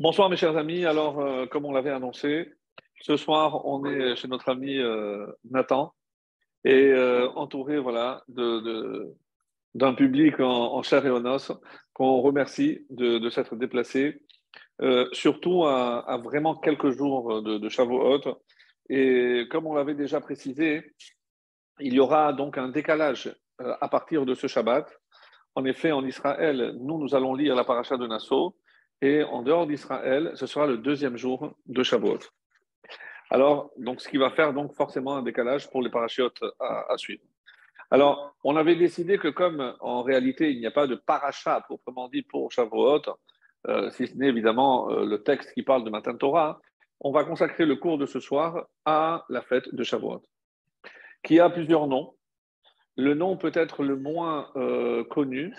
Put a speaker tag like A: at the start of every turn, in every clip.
A: Bonsoir mes chers amis. Alors, euh, comme on l'avait annoncé, ce soir, on est chez notre ami euh, Nathan et euh, entouré voilà, d'un public en, chair et en os qu'on remercie de, s'être déplacé, surtout à, vraiment quelques jours de, de Shavuot. Et comme on l'avait déjà précisé, il y aura donc un décalage à partir de ce Shabbat. En effet, en Israël, nous, nous allons lire la paracha de Nassau et en dehors d'Israël, ce sera le deuxième jour de Shavuot. Alors, donc, ce qui va faire donc forcément un décalage pour les parachutes à, suivre. Alors, on avait décidé que comme en réalité il n'y a pas de paracha proprement dit pour Shavuot, euh, si ce n'est évidemment euh, le texte qui parle de Matin Torah, on va consacrer le cours de ce soir à la fête de Shavuot, qui a plusieurs noms. Le nom peut-être le moins euh, connu,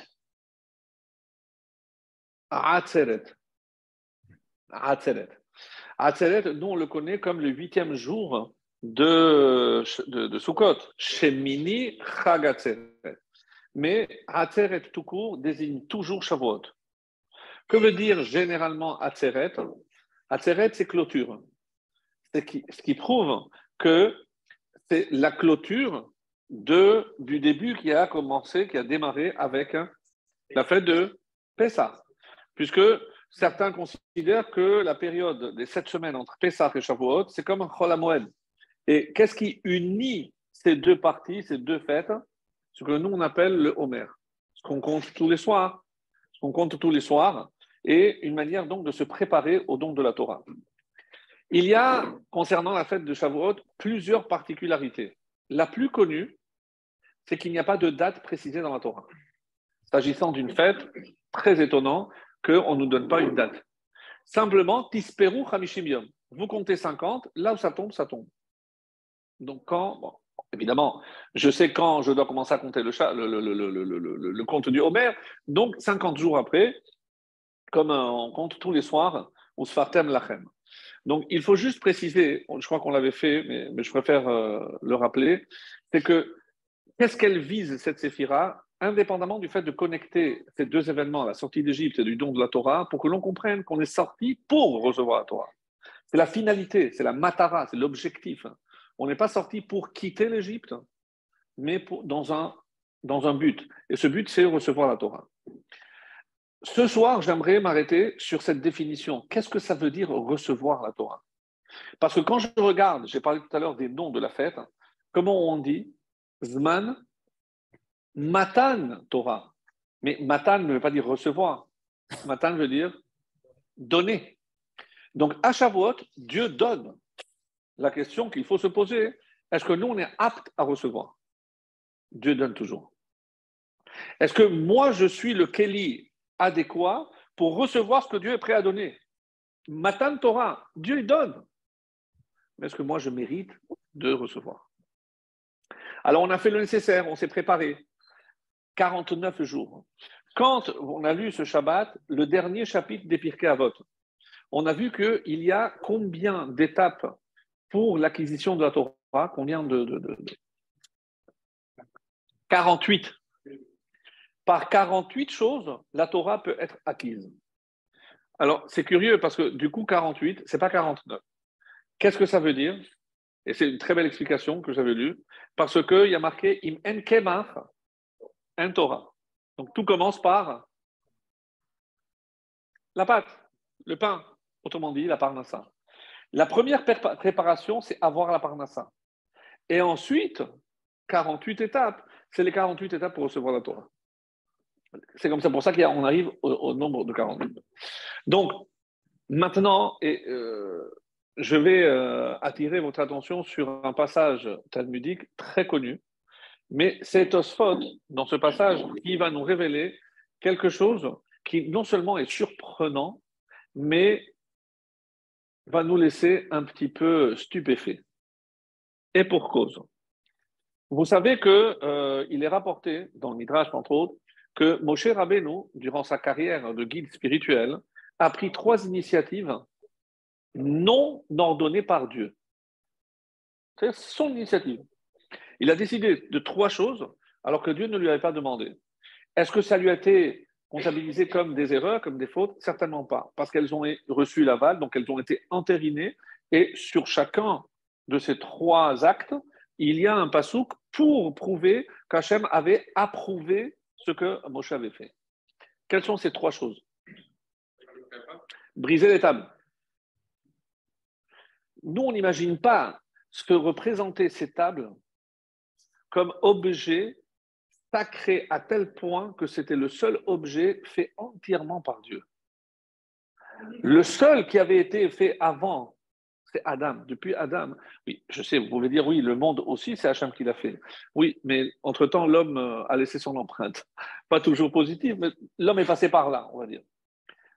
A: Atzeret. Atzeret. Atzeret, nous on le connaît comme le huitième jour de, de, de Sukkot. Shemini Chag Atzeret. Mais Atzeret tout court désigne toujours Shavuot. Que veut dire généralement Atzeret? Atzeret, c'est clôture. C'est ce qui prouve que c'est la clôture de, du début qui a commencé, qui a démarré avec la fête de Pessah puisque certains considèrent que la période des sept semaines entre Pessah et Shavuot, c'est comme un Chol Et qu'est-ce qui unit ces deux parties, ces deux fêtes? Ce que nous, on appelle le Homer. Ce qu'on compte tous les soirs. Ce qu'on compte tous les soirs. Et une manière donc de se préparer au don de la Torah. Il y a, concernant la fête de Shavuot, plusieurs particularités. La plus connue, c'est qu'il n'y a pas de date précisée dans la Torah. S'agissant d'une fête, très étonnant, qu'on ne nous donne pas une date. Simplement, tisperu hamishim Vous comptez 50, là où ça tombe, ça tombe. Donc quand, évidemment, je sais quand je dois commencer à compter le, chat, le, le, compte du Homer, donc 50 jours après, comme on compte tous les soirs, ou Sfartem Lachem. Donc il faut juste préciser, je crois qu'on l'avait fait, mais, je préfère euh, le rappeler, c'est que qu'est-ce qu'elle vise cette séphira? Indépendamment du fait de connecter ces deux événements, la sortie d'Égypte et du don de la Torah, pour que l'on comprenne qu'on est sorti pour recevoir la Torah. C'est la finalité, c'est la matara, c'est l'objectif. On n'est pas sorti pour quitter l'Égypte, mais dans, un, dans un but. Et ce but, c'est recevoir la Torah. Ce soir, j'aimerais m'arrêter sur cette définition. Qu'est-ce que ça veut dire recevoir la Torah? Parce que quand je regarde, j'ai parlé tout à l'heure des noms de la fête, comment on dit Zman Matan Torah. Mais Matan ne veut pas dire recevoir. Matan veut dire donner. Donc à Shavuot, Dieu donne. La question qu'il faut se poser, est-ce que nous, on est apte à recevoir? Dieu donne toujours. Est-ce que moi, je suis le Kelly adéquat pour recevoir ce que Dieu est prêt à donner? Matan Torah, Dieu donne. Mais est-ce que moi, je mérite de recevoir? Alors, on a fait le nécessaire, on s'est préparé. 49 jours. Quand on a lu ce Shabbat, le dernier chapitre des Pirkei Avot, on a vu qu'il y a combien d'étapes pour l'acquisition de la Torah? Combien de, de, 48. Par 48 choses, la Torah peut être acquise. Alors, c'est curieux parce que du coup, 48, c'est pas 49. Qu'est-ce que ça veut dire? Et c'est une très belle explication que j'avais lue. Parce qu'il y a marqué Im en un Torah. Donc tout commence par la pâte, le pain, autrement dit la parnassa. La première préparation, c'est avoir la parnassa. Et ensuite, 48 étapes, c'est les 48 étapes pour recevoir la Torah. C'est comme ça, pour ça qu'on arrive au, nombre de 48. Donc, maintenant, euh, je vais euh, attirer votre attention sur un passage talmudique très connu mais c'est Osphod, dans ce passage, qui va nous révéler quelque chose qui non seulement est surprenant, mais va nous laisser un petit peu stupéfaits. Et pour cause. Vous savez qu'il euh, est rapporté dans le Midrash, entre autres, que Moshe Rabbeinu, durant sa carrière de guide spirituel, a pris trois initiatives non ordonnées par Dieu. C'est son initiative. Il a décidé de trois choses alors que Dieu ne lui avait pas demandé. Est-ce que ça lui a été comptabilisées comme des erreurs, comme des fautes? Certainement pas, parce qu'elles ont reçu l'aval, donc elles ont été entérinées, et sur chacun de ces trois actes, il y a un pasouk pour prouver qu'Hachem avait approuvé ce que Moshe avait fait. Quelles sont ces trois choses? Briser les tables. Nous, on n'imagine pas ce que représentaient ces tables comme objet sacré à tel point que c'était le seul objet fait entièrement par Dieu. Le seul qui avait été fait avant, c'est Adam. Depuis Adam, oui, je sais, vous pouvez dire oui, le monde aussi, c'est Hachem qui l'a fait. Oui, mais entre-temps, l'homme euh, a laissé son empreinte. Pas toujours positive, mais l'homme est passé par là, on va dire.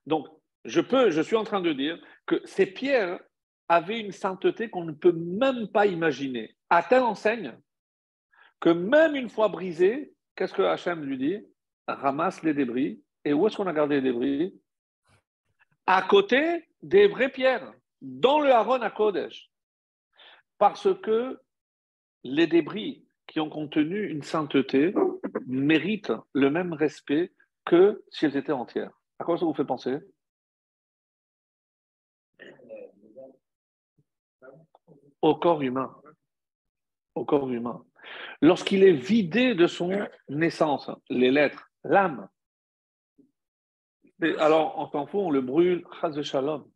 A: Donc, je peux, je suis en train de dire que ces pierres avaient une sainteté qu'on ne peut même pas imaginer. À telle enseigne que même une fois brisées, qu'est-ce que Hachem lui dit? Ramasse les débris. Et où est-ce qu'on a gardé les débris? À côté des vraies pierres, dans le Haron à Kodesh. Parce que les débris qui ont contenu une sainteté méritent le même respect que si elles étaient entières. À quoi ça vous fait penser? Au corps humain. Au corps humain lorsqu'il est vidé de son naissance, les lettres, l'âme. Alors, en tant on le brûle, shalom.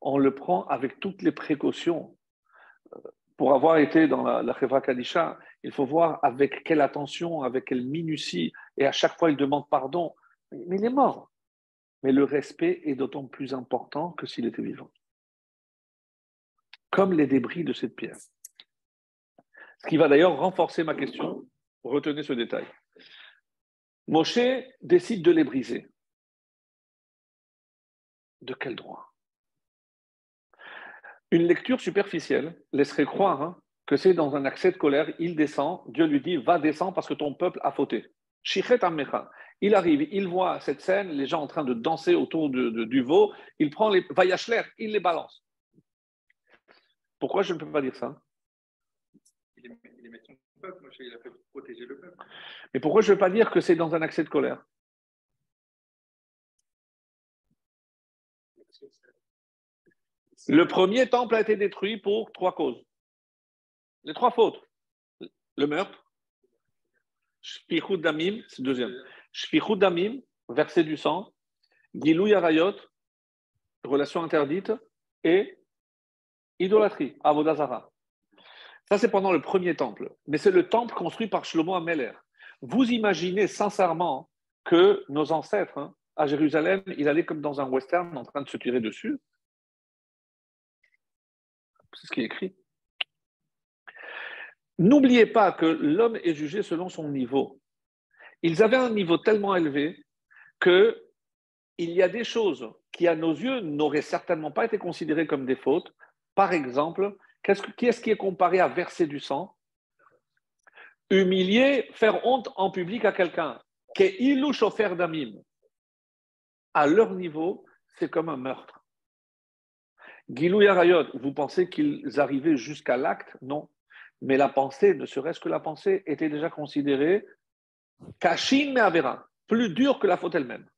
A: On le prend avec toutes les précautions. Pour avoir été dans la, la Kadisha, il faut voir avec quelle attention, avec quelle minutie, et à chaque fois il demande pardon. Mais il est mort. Mais le respect est d'autant plus important que s'il était vivant. Comme les débris de cette pierre. Ce qui va d'ailleurs renforcer ma question. Retenez ce détail. Moshe décide de les briser. De quel droit? Une lecture superficielle laisserait croire hein, que c'est dans un accès de colère, il descend, Dieu lui dit Va descendre parce que ton peuple a fauté. Il arrive, il voit cette scène, les gens en train de danser autour du veau, il prend les vaillachler, il les balance. Pourquoi je ne peux pas dire ça? Mais pourquoi je ne veux pas dire que c'est dans un accès de colère? Le premier temple a été détruit pour trois causes. Les trois fautes. Le meurtre, Shpichut Damim, c'est le deuxième. Shpichut Damim, verser du sang, Gilou Yarayot, relation interdite, et idolâtrie, Avodazara. Ça, c'est pendant le premier temple. Mais c'est le temple construit par Shlomo Ameler. Vous imaginez sincèrement que nos ancêtres, hein, à Jérusalem, ils allaient comme dans un western en train de se tirer dessus C'est ce qui est écrit. N'oubliez pas que l'homme est jugé selon son niveau. Ils avaient un niveau tellement élevé que il y a des choses qui, à nos yeux, n'auraient certainement pas été considérées comme des fautes. Par exemple, qui est-ce qui est comparé à verser du sang? Humilier, faire honte en public à quelqu'un. Chauffeur d'amim. À leur niveau, c'est comme un meurtre. Gilou Yarayot, vous pensez qu'ils arrivaient jusqu'à l'acte? Non. Mais la pensée, ne serait-ce que la pensée, était déjà considérée Kashin Avera, plus dure que la faute elle-même.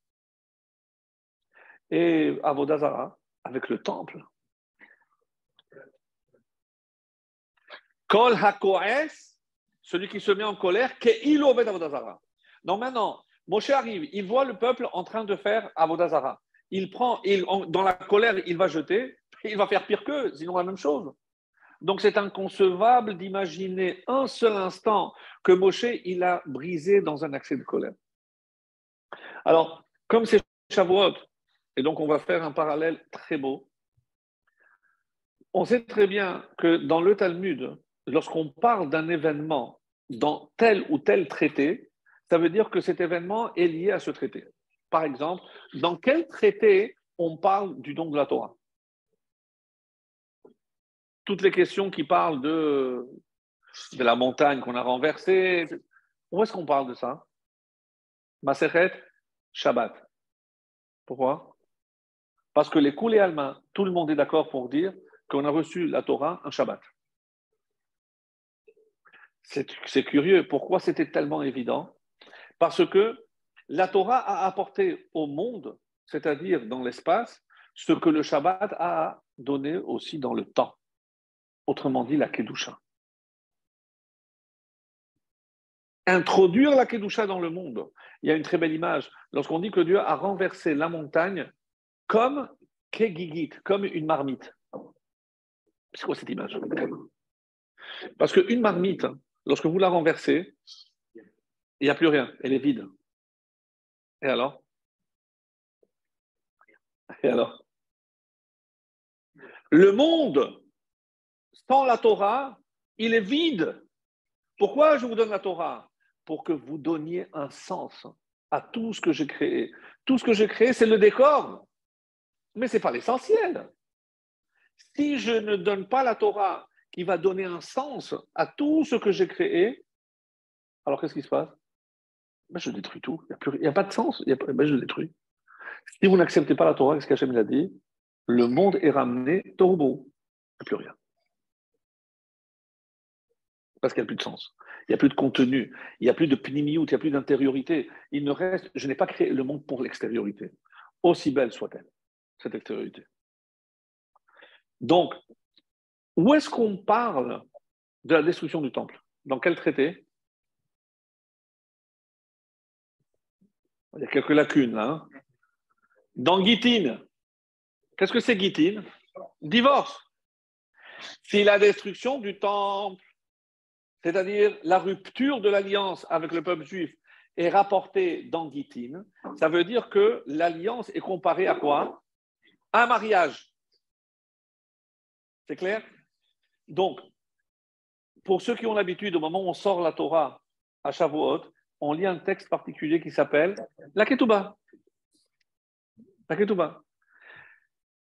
A: Et Avodazara, avec le temple, Kol HaKoes, celui qui se met en colère, il obed Avodazara. Donc maintenant, Moshe arrive, il voit le peuple en train de faire Avodazara. Il prend, il, dans la colère, il va jeter, il va faire pire qu'eux, sinon la même chose. Donc c'est inconcevable d'imaginer un seul instant que Moshe, il a brisé dans un accès de colère. Alors, comme c'est Shavuot, et donc on va faire un parallèle très beau, on sait très bien que dans le Talmud, lorsqu'on parle d'un événement dans tel ou tel traité, ça veut dire que cet événement est lié à ce traité. Par exemple, dans quel traité on parle du don de la Torah? Toutes les questions qui parlent de, la montagne qu'on a renversée, où est-ce qu'on parle de ça? Maseret, Shabbat. Pourquoi? Parce que les coulées allemands, tout le monde est d'accord pour dire qu'on a reçu la Torah un Shabbat. C'est curieux. Pourquoi c'était tellement évident? Parce que La Torah a apporté au monde, c'est-à-dire dans l'espace, ce que le Shabbat a donné aussi dans le temps. Autrement dit, la Kedusha. Introduire la Kedusha dans le monde. Il y a une très belle image. Lorsqu'on dit que Dieu a renversé la montagne comme Kegigit, comme une marmite. C'est quoi cette image? Parce qu'une marmite, lorsque vous la renversez, il n'y a plus rien, elle est vide. Et alors? Et alors? Le monde, sans la Torah, il est vide. Pourquoi je vous donne la Torah? Pour que vous donniez un sens à tout ce que j'ai créé. Tout ce que j'ai créé, c'est le décor, mais ce n'est pas l'essentiel. Si je ne donne pas la Torah qui va donner un sens à tout ce que j'ai créé, alors qu'est-ce qui se passe? Ben, Je détruis tout. Il n'y a, pas de sens. Ben, je détruis. Si vous n'acceptez pas la Torah, qu'est-ce qu'Hachem a dit? Le monde est ramené turbo. Il n'y a plus rien. Parce qu'il n'y a plus de sens. Il n'y a plus de contenu. Il n'y a plus de pnimiout. Il n'y a plus d'intériorité. Il ne reste. Je n'ai pas créé le monde pour l'extériorité. Aussi belle soit-elle, cette extériorité. Donc, où est-ce qu'on parle de la destruction du temple? Dans quel traité? Il y a quelques lacunes là. Hein. Dans Gittin. Qu'est-ce que c'est Gittin? Divorce. Si la destruction du temple, c'est-à-dire la rupture de l'alliance avec le peuple juif, est rapportée dans Gittin, ça veut dire que l'alliance est comparée à quoi? Un mariage. C'est clair? Donc, pour ceux qui ont l'habitude, au moment où on sort la Torah à Shavuot, on lit un texte particulier qui s'appelle la Ketouba. La Ketouba.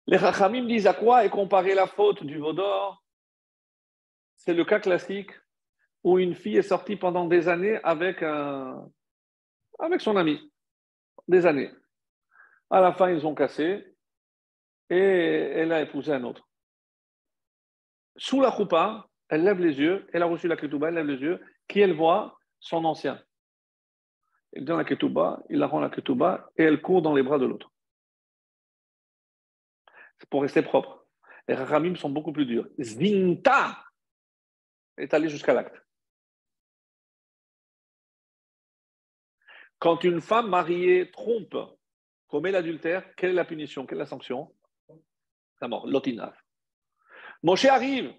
A: Les Chachamim disent à quoi est comparée la faute du Vaudor C'est le cas classique où une fille est sortie pendant des années avec, avec son ami. Des années. À la fin, ils ont cassé et elle a épousé un autre sous la choupa, elle lève les yeux, elle a reçu la ketouba, elle lève les yeux, qui elle voit Son ancien. Il donne la ketouba, il la rend la ketouba, et elle court dans les bras de l'autre. C'est pour rester propre. Les rachamim sont beaucoup plus durs. Zvinta est allé jusqu'à l'acte. Quand une femme mariée trompe, commet l'adultère, quelle est la punition? Quelle est la sanction? La mort, l'otinaf. Moshe arrive.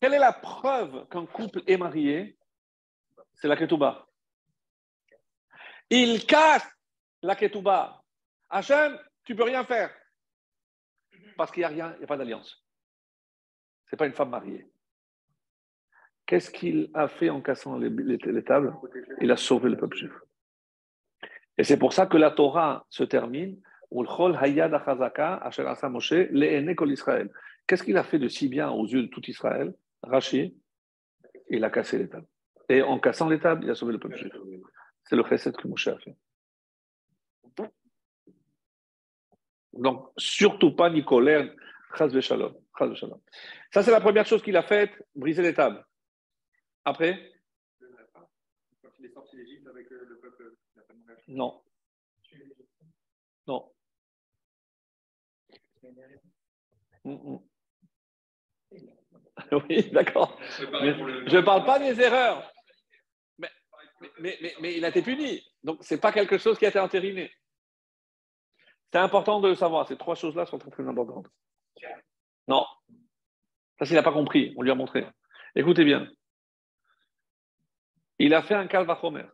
A: Quelle est la preuve qu'un couple est marié? C'est la ketouba. Il casse la ketouba. Hachem, tu peux rien faire. Parce qu'il n'y a rien, il n'y a pas d'alliance. Ce n'est pas une femme mariée. Qu'est-ce qu'il a fait en cassant les, les tables? Il a sauvé le peuple juif. Et c'est pour ça que la Torah se termine Qu'est-ce qu'il a fait de si bien aux yeux de tout Israël? Rachid, il a cassé les tables. Et en cassant les tables, il a sauvé le peuple juif. C'est le chesed que Moshe a fait. Donc, surtout pas ni colère, shalom. Ça, c'est la première chose qu'il a faite, briser les tables. Après? Non. Non. Oui, d'accord. Je ne parle pas des erreurs. Mais, mais, mais, il a été puni. Donc, ce n'est pas quelque chose qui a été entériné. C'est important de le savoir. Ces trois choses-là sont très, très importantes. Non. Ça, s'il n'a pas compris. On lui a montré. Écoutez bien. Il a fait un calvachomer.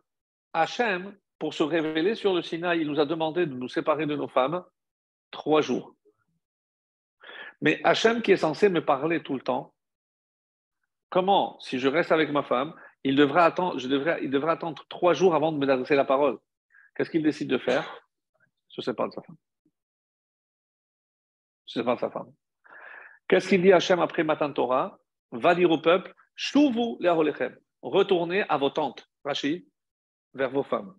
A: Hachem, pour se révéler sur le Sinaï, il nous a demandé de nous séparer de nos femmes trois jours. Mais Hachem, qui est censé me parler tout le temps, comment, si je reste avec ma femme, il devra attendre, trois jours avant de me adresser la parole. Qu'est-ce qu'il décide de faire? Je sais pas de sa femme. Je sais pas de sa femme. Qu'est-ce qu'il dit Hachem après Matan Torah? Va dire au peuple Shouvu le Retournez à vos tentes, Rachid, vers vos femmes.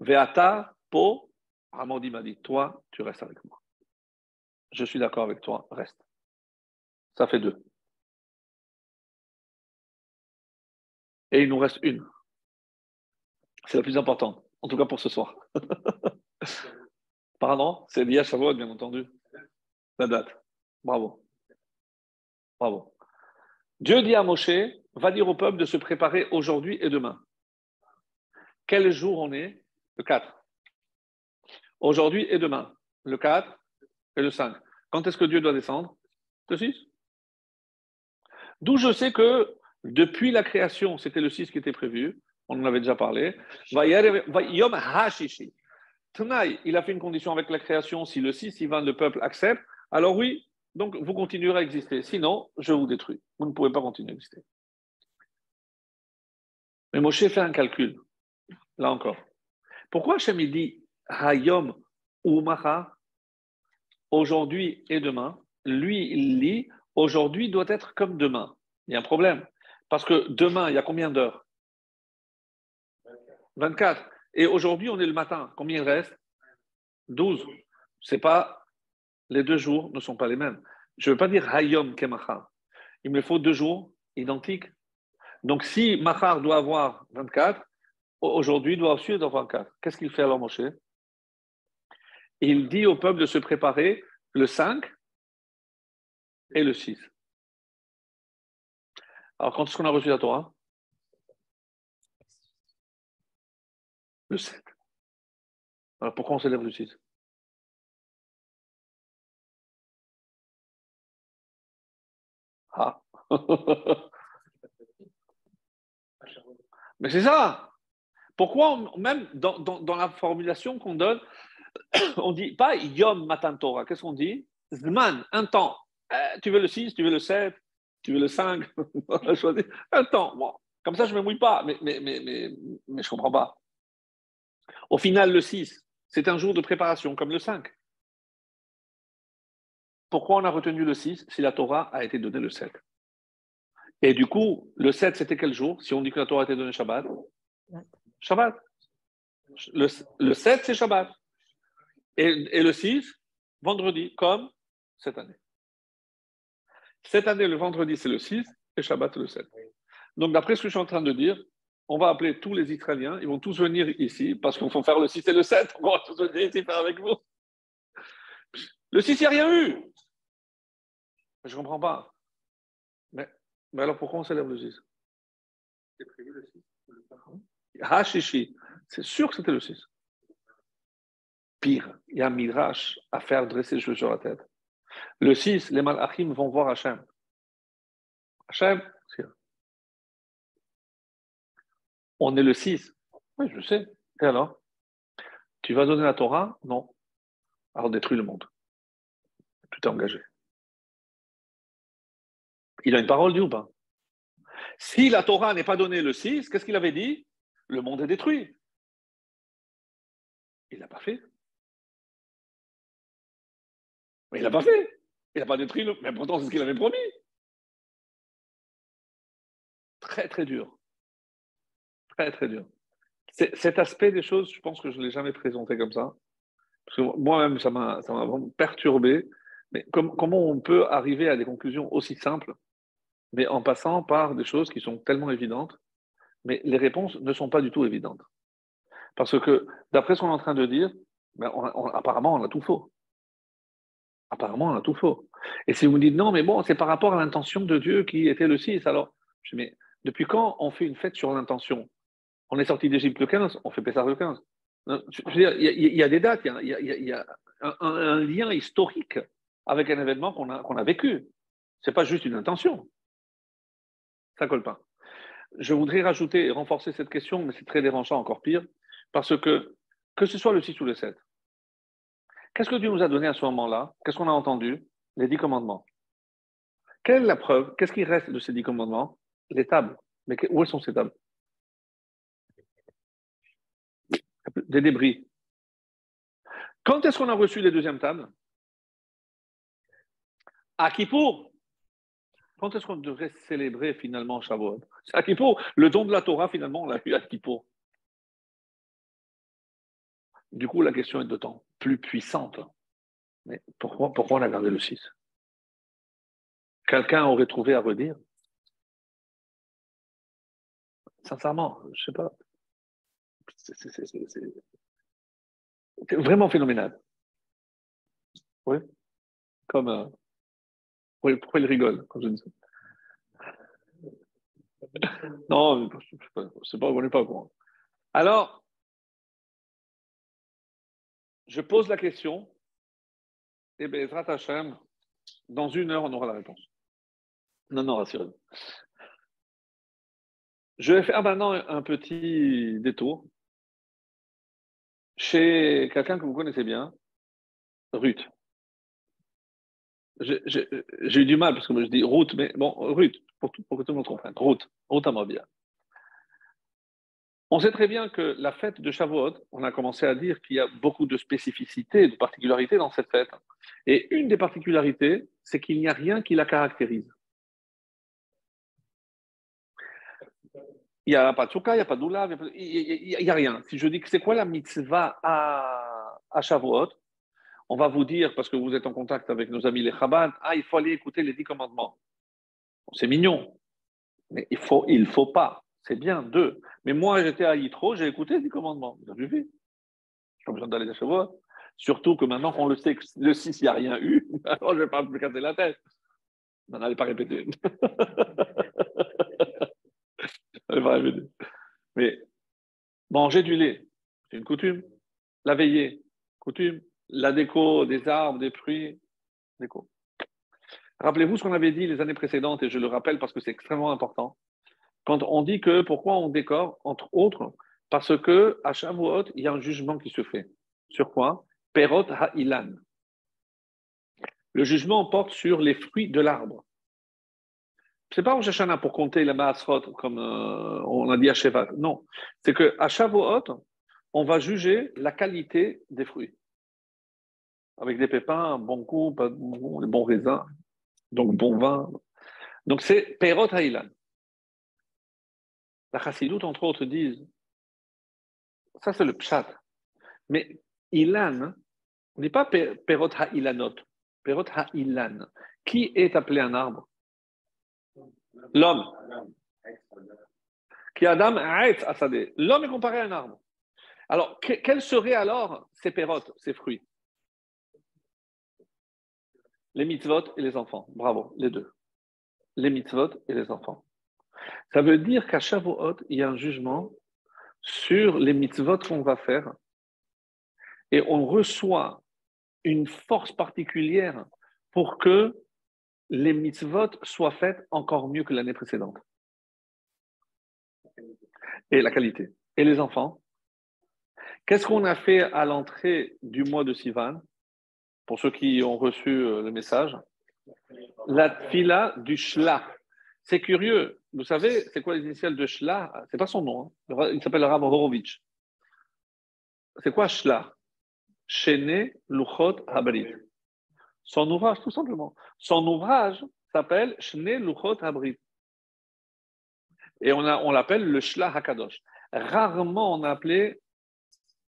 A: Veata po, Ramodi m'a dit Toi, tu restes avec moi je suis d'accord avec toi, reste. Ça fait deux. Et il nous reste une. C'est la plus importante, en tout cas pour ce soir. Pardon C'est lié à Shavuot, bien entendu. La date. Bravo. Bravo. Dieu dit à Moshe, va dire au peuple de se préparer aujourd'hui et demain. Quel jour on est? Le 4. Aujourd'hui et demain. Le 4 et le 5. Quand est-ce que Dieu doit descendre? Le 6. D'où je sais que depuis la création, c'était le 6 qui était prévu, on en avait déjà parlé. Yom il a fait une condition avec la création, si le 6, Ivan, le peuple accepte, alors oui, donc vous continuerez à exister. Sinon, je vous détruis. Vous ne pouvez pas continuer à exister. Mais Moshe fait un calcul, là encore. Pourquoi Hachem il dit Hayom Umaha, aujourd'hui et demain? Lui, il lit aujourd'hui doit être comme demain. Il y a un problème. Parce que demain, il y a combien d'heures? 24. Et aujourd'hui, on est le matin. Combien il reste? 12. C'est pas les deux jours ne sont pas les mêmes. Je ne veux pas dire Hayom Kemachar. Il me faut deux jours identiques. Donc, si Machar doit avoir 24, aujourd'hui doit aussi avoir 24. Qu'est-ce qu'il fait alors, Moshe? Il dit au peuple de se préparer le 5 et le 6. Alors, quand est-ce qu'on a reçu la Torah? Le 7. Alors, pourquoi on célèbre le 6 Ah. Mais c'est ça. Pourquoi, même dans, la formulation qu'on donne, on dit pas Yom Matan Torah. Qu'est-ce qu'on dit? Zman, un temps. Eh, tu veux le 6, tu veux le 7, tu veux le 5. un temps. comme ça, je ne me mouille pas. Mais je ne comprends pas. Au final, le 6, c'est un jour de préparation, comme le 5. Pourquoi on a retenu le 6 si la Torah a été donnée le 7 Et du coup, le 7, c'était quel jour? Si on dit que la Torah a été donnée Shabbat? Shabbat. Le, 7, c'est Shabbat. Et, le 6, vendredi, comme cette année. Cette année, le vendredi, c'est le 6 et Shabbat, le 7. Donc, d'après ce que je suis en train de dire, on va appeler tous les Israéliens, ils vont tous venir ici parce qu'on faut faire le 6 et le 7. On va tous venir ici faire avec vous. Le 6, il n'y a rien eu. Je ne comprends pas. Mais, mais, alors pourquoi on célèbre le 6 C'est prévu le 6 Hashishi. C'est sûr que c'était le 6. Pire, il y a un midrash à faire dresser les cheveux sur la tête. Le 6, les malachim vont voir Hachem. Hachem, on est le 6. Oui, je sais. Et alors? Tu vas donner la Torah? Non. Alors détruis le monde. Tout est engagé. Il a une parole, dit ou pas? Si la Torah n'est pas donnée le 6, qu'est-ce qu'il avait dit? Le monde est détruit. Il l'a pas fait. Mais il l'a pas fait. Il n'a pas détruit. Mais pourtant, c'est ce qu'il avait promis. Très, très dur. Très, très dur. Cet aspect des choses, je pense que je ne l'ai jamais présenté comme ça. Parce que moi-même, ça m'a vraiment perturbé. Mais comment on peut arriver à des conclusions aussi simples, mais en passant par des choses qui sont tellement évidentes, mais les réponses ne sont pas du tout évidentes. Parce que, d'après ce qu'on est en train de dire, ben, apparemment, on a tout faux. Apparemment, on a tout faux. Et si vous me dites non, mais bon, c'est par rapport à l'intention de Dieu qui était le 6, alors, je dis, mais depuis quand on fait une fête sur l'intention? On est sorti d'Égypte le 15, on fait Pessah le 15. Je veux dire, il y, a des dates, il y a, un, lien historique avec un événement qu'on a, vécu. Ce n'est pas juste une intention. Ça colle pas. Je voudrais rajouter et renforcer cette question, mais c'est très dérangeant, encore pire, parce que, que ce soit le 6 ou le 7, qu'est-ce que Dieu nous a donné à ce moment-là? Qu'est-ce qu'on a entendu? Les dix commandements. Quelle est la preuve? Qu'est-ce qui reste de ces dix commandements? Les tables. Mais où sont ces tables? Des débris. Quand est-ce qu'on a reçu les deuxièmes tables? À Kippour. Quand est-ce qu'on devrait célébrer finalement Shavuot? C'est à Kippour. Le don de la Torah, finalement, on l'a eu à Kippour. Du coup, la question est d'autant plus puissante. Mais pourquoi, on a gardé le 6 Quelqu'un aurait trouvé à redire? Sincèrement, je ne sais pas. c'est vraiment phénoménal. Oui. Comme. Euh, pourquoi il rigole quand je dis ça? Non, c'est pas, on n'est pas au courant. Alors, je pose la question, et bien, Hashem, dans une heure, on aura la réponse. Non, non, rassurez-vous. Je vais faire maintenant un petit détour chez quelqu'un que vous connaissez bien, Ruth. J'ai eu du mal parce que je dis Ruth, mais bon, Ruth, pour, que tout le monde comprenne. Ruth, Ruth. On sait très bien que la fête de Shavuot, on a commencé à dire qu'il y a beaucoup de spécificités, de particularités dans cette fête. Et une des particularités, c'est qu'il n'y a rien qui la caractérise. Il n'y a pas de il n'y a pas d'oulav, il n'y a, rien. Si je dis que c'est quoi la mitzvah à, Shavuot, on va vous dire, parce que vous êtes en contact avec nos amis les Chabad, ah, il faut aller écouter les dix commandements. c'est mignon, mais il faut, il faut pas. C'est bien, deux. Mais moi, j'étais à Yitro, j'ai écouté les commandements. Avez vu Je pas besoin d'aller à Shavuot. Surtout que maintenant qu'on le sait que le 6, il n'y a rien eu, alors je ne vais pas me casser la tête. Non, n'allez pas répéter. Mais manger du lait, c'est une coutume. La veillée, coutume. La déco des arbres, des fruits, déco. Rappelez-vous ce qu'on avait dit les années précédentes, et je le rappelle parce que c'est extrêmement important. Quand on dit que pourquoi on décore, entre autres, parce que à Shavuot, il y a un jugement qui se fait. Sur quoi? Perot ha'ilan. Le jugement porte sur les fruits de l'arbre. C'est pas Rosh Hashanah pour compter la Maasrot comme euh, on a dit à Shevat. Non. C'est qu'à Shavuot, on va juger la qualité des fruits. Avec des pépins, un bon goût, pas bon, les bons donc bon vin. Donc c'est Perot Haïlan. La Chassidoute, entre autres, disent ça c'est le Pshat. Mais Ilan, on n'est pas Perot Ha'ilanot, Perot Ha'ilan. Qui est appelé un arbre? L'homme. Qui Adam L'homme est comparé à un arbre. Alors, quels seraient alors ces pérotes, ces fruits? Les mitzvot et les enfants. Bravo, les deux. Les mitzvot et les enfants. Ça veut dire qu'à Shavuot, il y a un jugement sur les mitzvot qu'on va faire et on reçoit une force particulière pour que les mitzvot soient faites encore mieux que l'année précédente. Et la qualité. Et les enfants Qu'est-ce qu'on a fait à l'entrée du mois de Sivan? Pour ceux qui ont reçu euh, le message, la fila du Shla. C'est curieux. Vous savez, c'est quoi les initiales de Shla C'est pas son nom. Hein. Il s'appelle Rav. C'est quoi Shla Shene Luchot Habrit. Son ouvrage, tout simplement. Son ouvrage s'appelle Shne Luchot Habrit. Et on, l'appelle le Shlah Hakadosh. Rarement on a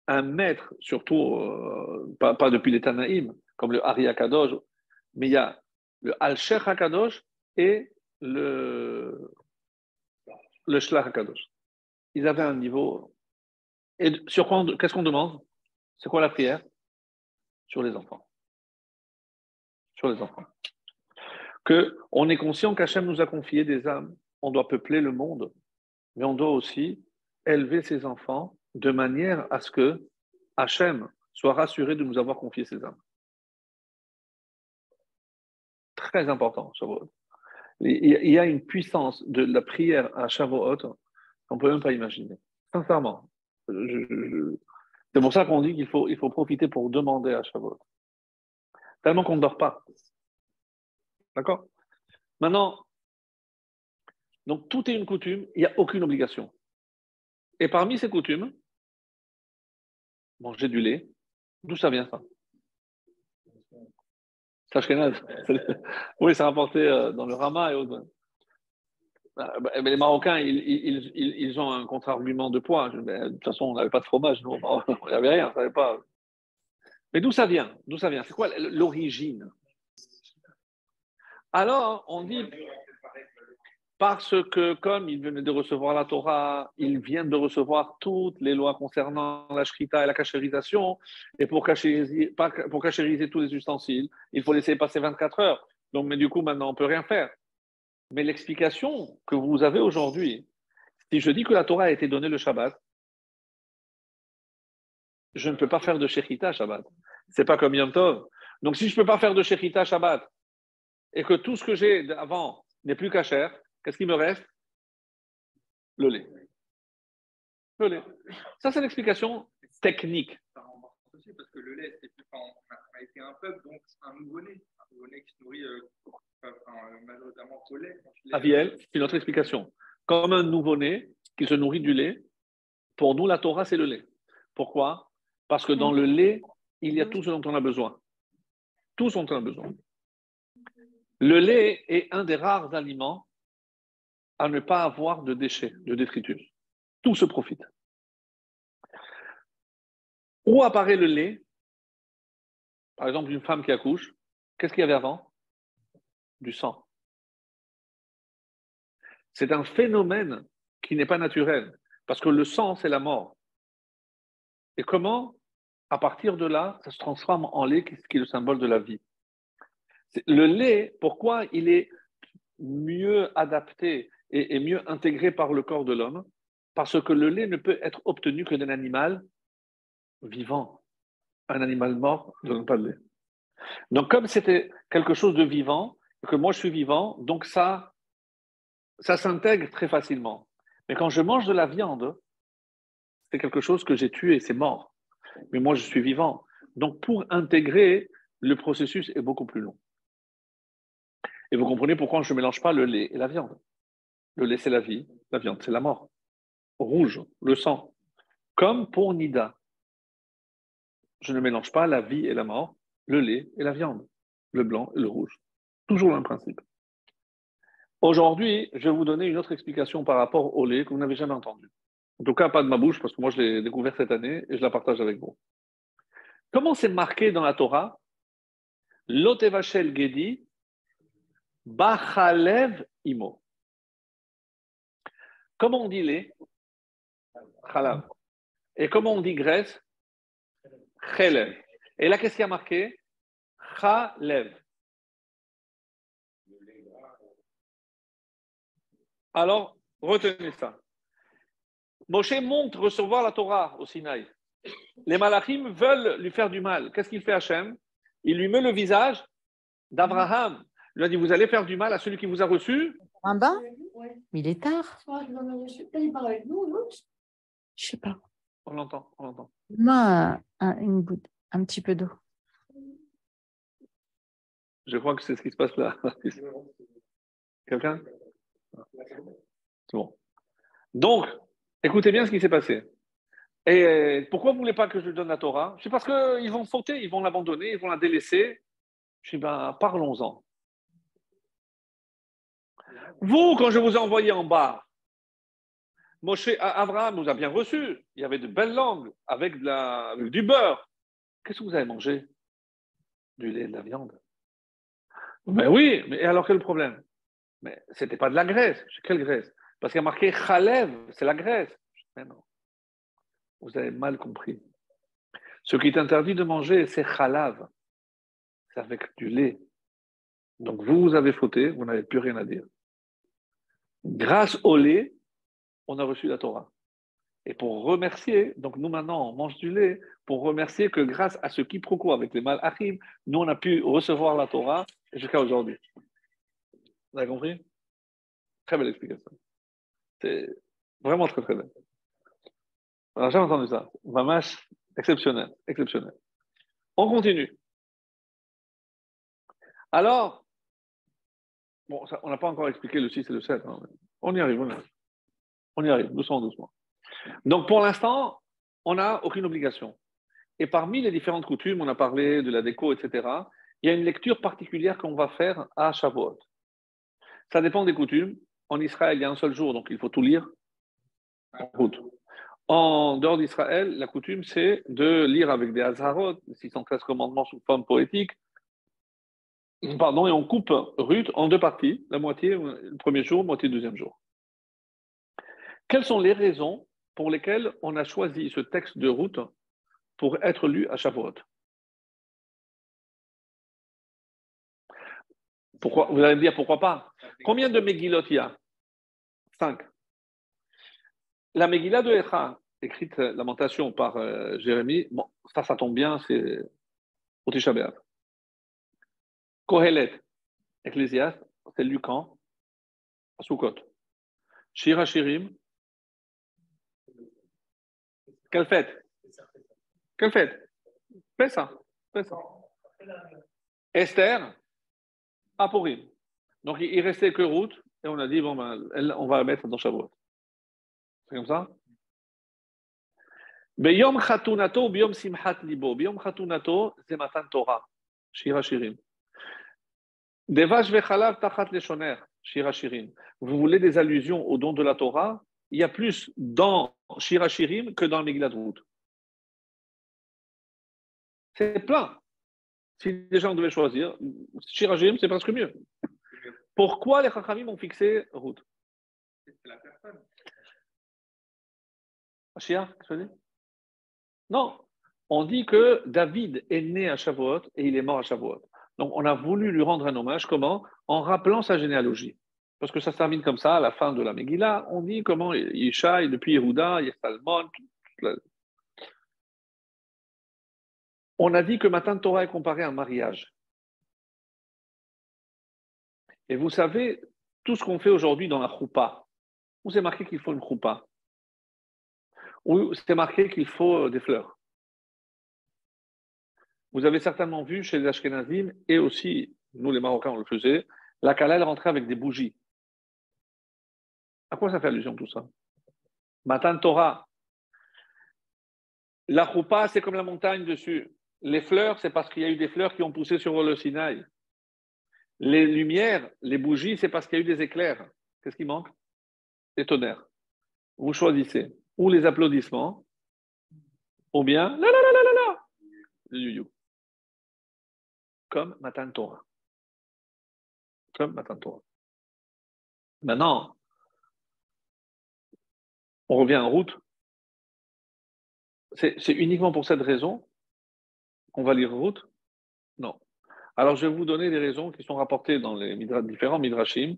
A: un maître, surtout euh, pas, depuis les Tanaïm, comme le Hari Hakadosh, mais il y a le Al-Sheikh Hakadosh et le, le Hakadosh. Ils avaient un niveau. Et sur quoi, qu'est-ce qu'on demande? C'est quoi la prière? Sur les enfants les enfants. Que on est conscient qu'Hachem nous a confié des âmes, on doit peupler le monde, mais on doit aussi élever ses enfants de manière à ce que Hachem soit rassuré de nous avoir confié ses âmes. Très important, Shavuot. Il y a une puissance de la prière à Shavuot qu'on ne peut même pas imaginer. Sincèrement. C'est pour ça qu'on dit qu'il faut, il faut profiter pour demander à Shavuot. Tellement qu'on ne dort pas. D'accord? Maintenant, donc tout est une coutume, il n'y a aucune obligation. Et parmi ces coutumes, manger du lait, d'où ça vient ça? Sachkenaz. oui, c'est rapporté euh, dans le Rama et autres. Bah, bah, mais les Marocains, ils, ont un contre-argument de poids. de toute façon, on n'avait pas de fromage, nous, on n'avait rien, on savait pas. Mais d'où ça vient? D'où ça vient? C'est quoi l'origine? Alors, on dit. Parce que comme il venait de recevoir la Torah, il vient de recevoir toutes les lois concernant la shrita et la cachérisation, et pour cachériser, tous les ustensiles, il faut laisser passer 24 heures. Donc, mais du coup, maintenant, on ne peut rien faire. Mais l'explication que vous avez aujourd'hui, si je dis que la Torah a été donnée le Shabbat, je ne peux pas faire de Shechita Shabbat. C'est pas comme Yom Tov. Donc, si je ne peux pas faire de Shechita Shabbat et que tout ce que j'ai avant n'est plus cachère, qu'est-ce qui me reste? Le lait. Le lait. Ça, c'est l'explication technique.
B: Parce que le lait, a été un peuple, donc un nouveau-né, un nouveau-né qui se nourrit euh, majoritairement au lait.
A: Aviel, c'est une autre explication. Comme un nouveau-né qui se nourrit du lait, pour nous, la Torah, c'est le lait. Pourquoi? Parce que dans le lait, il y a tout ce dont on a besoin. Tout ce dont on a besoin. Le lait est un des rares aliments à ne pas avoir de déchets, de détritus. Tout se profite. Où apparaît le lait? Par exemple, une femme qui accouche, qu'est-ce qu'il y avait avant? Du sang. C'est un phénomène qui n'est pas naturel, parce que le sang, c'est la mort. Et comment, à partir de là, ça se transforme en lait, qui est le symbole de la vie? Le lait, pourquoi il est mieux adapté et, mieux intégré par le corps de l'homme Parce que le lait ne peut être obtenu que d'un animal vivant. Un animal mort ne donne pas de lait. Donc, comme c'était quelque chose de vivant, que moi je suis vivant, donc ça, ça s'intègre très facilement. Mais quand je mange de la viande, c'est quelque chose que j'ai tué, c'est mort. Mais moi, je suis vivant. Donc, pour intégrer, le processus est beaucoup plus long. Et vous comprenez pourquoi je ne mélange pas le lait et la viande. Le lait, c'est la vie, la viande, c'est la mort. Rouge, le sang. Comme pour Nida. Je ne mélange pas la vie et la mort, le lait et la viande, le blanc et le rouge. Toujours le même principe. Aujourd'hui, je vais vous donner une autre explication par rapport au lait que vous n'avez jamais entendu. En tout cas, pas de ma bouche, parce que moi, je l'ai découvert cette année et je la partage avec vous. Comment c'est marqué dans la Torah? Lotevachel Gedi, Bachalev Imo. Comment on dit lait Chalav. Et comment on dit graisse Chelev. Et là, qu'est-ce qui a marqué. Alors, retenez ça. Moshe monte recevoir la Torah au Sinaï. Les malachim veulent lui faire du mal. Qu'est-ce qu'il fait Hachem? Il lui met le visage d'Abraham. Il lui a dit Vous allez faire du mal à celui qui vous a reçu
C: Mais il est tard. Je sais pas.
A: On l'entend, on l'entend.
C: Moi, un, une un petit peu d'eau.
A: Je crois que c'est ce qui se passe là. Quelqu'un? C'est bon. Donc, écoutez bien ce qui s'est passé. Et pourquoi vous ne voulez pas que je donne la Torah? C'est parce qu'ils vont fauter, ils vont l'abandonner, ils vont la délaisser. Je dis, ben, parlons-en. Vous, quand je vous ai envoyé en bas, Moshe, Abraham nous a bien reçus. Il y avait de belles langues avec, la, du beurre. Qu'est-ce que vous avez mangé? Du lait et de la viande. Mais oui, mais alors quel problème? Mais ce n'était pas de la graisse. Quelle graisse? Parce qu'il y a marqué Khalev, c'est la graisse. Non. Vous avez mal compris. Ce qui est interdit de manger, c'est Khalav. C'est avec du lait. Donc vous, vous avez fauté, vous n'avez plus rien à dire. Grâce au lait, on a reçu la Torah. Et pour remercier, donc nous maintenant on mange du lait, pour remercier que grâce à ce quiproquo avec les malachim, nous on a pu recevoir la Torah jusqu'à aujourd'hui. Vous avez compris? Très belle explication. C'est vraiment très très belle. On n'a jamais entendu ça. Mamash, exceptionnel, exceptionnel. On continue. Alors, bon, on n'a pas encore expliqué le 6 et le 7. Hein, on y arrive, on y arrive. On y arrive, doucement, doucement. Donc, pour l'instant, on n'a aucune obligation. Et parmi les différentes coutumes, on a parlé de la déco, etc., il y a une lecture particulière qu'on va faire à Shavuot. Ça dépend des coutumes. En Israël, il y a un seul jour, donc il faut tout lire en dehors d'Israël, la coutume, c'est de lire avec des Hazarot, 613 commandements sous forme poétique. Pardon, et on coupe Ruth en deux parties, la moitié le premier jour, moitié le deuxième jour. Quelles sont les raisons pour lesquelles on a choisi ce texte de Ruth pour être lu à Shavuot? Pourquoi? Vous allez me dire pourquoi pas Combien de Megillot il y a? Cinq. La Megillah de Echa, écrite Lamentation par euh, Jérémie, bon, ça, ça tombe bien, c'est Otisha B'Av. Kohelet, Ecclésiaste, c'est Lucan, Sukkot. Shira Shirim, quelle fête Quelle fête fais ça. Esther, Apurim. Donc il restait que route, et on a dit, bon, ben, on va la mettre dans Shavuot. C'est comme ça? Beyom Khatunato, Beyom Simhat Libo. Beyom Khatunato, c'est Matan Torah. Shira Shirim. Devash Vechalav Tachat Leshoner. Shira Shirim. Vous voulez des allusions au don de la Torah? Il y a plus dans Shira Shirim que dans le C'est plein. Si les gens devaient choisir, Shira Shirim, c'est presque mieux. Pourquoi les Chachamim ont fixé route C'est la personne. Shia, qu'est-ce que Non, on dit que David est né à Shavuot et il est mort à Shavuot. Donc on a voulu lui rendre un hommage, comment? En rappelant sa généalogie. Parce que ça se termine comme ça, à la fin de la Megillah, on dit comment Yishai, depuis Yehuda, il y a Salmon. On a dit que Matan Torah est comparé à un mariage. Et vous savez, tout ce qu'on fait aujourd'hui dans la choupa, où c'est marqué qu'il faut une choupa? Où c'est marqué qu'il faut des fleurs? Vous avez certainement vu chez les Ashkenazim, et aussi, nous les Marocains, on le faisait, la Kala, elle rentrait avec des bougies. À quoi ça fait allusion tout ça? Matan Torah. La choupa, c'est comme la montagne dessus. Les fleurs, c'est parce qu'il y a eu des fleurs qui ont poussé sur le Sinaï. Les lumières, les bougies, c'est parce qu'il y a eu des éclairs. Qu'est-ce qui manque? Des tonnerres. Vous choisissez ou les applaudissements, ou bien la la la la la la, le Comme Matan Torah. Comme Matan Torah. Maintenant, on revient en route. C'est uniquement pour cette raison qu'on va lire route? Non. Alors, je vais vous donner des raisons qui sont rapportées dans les différents midrashim,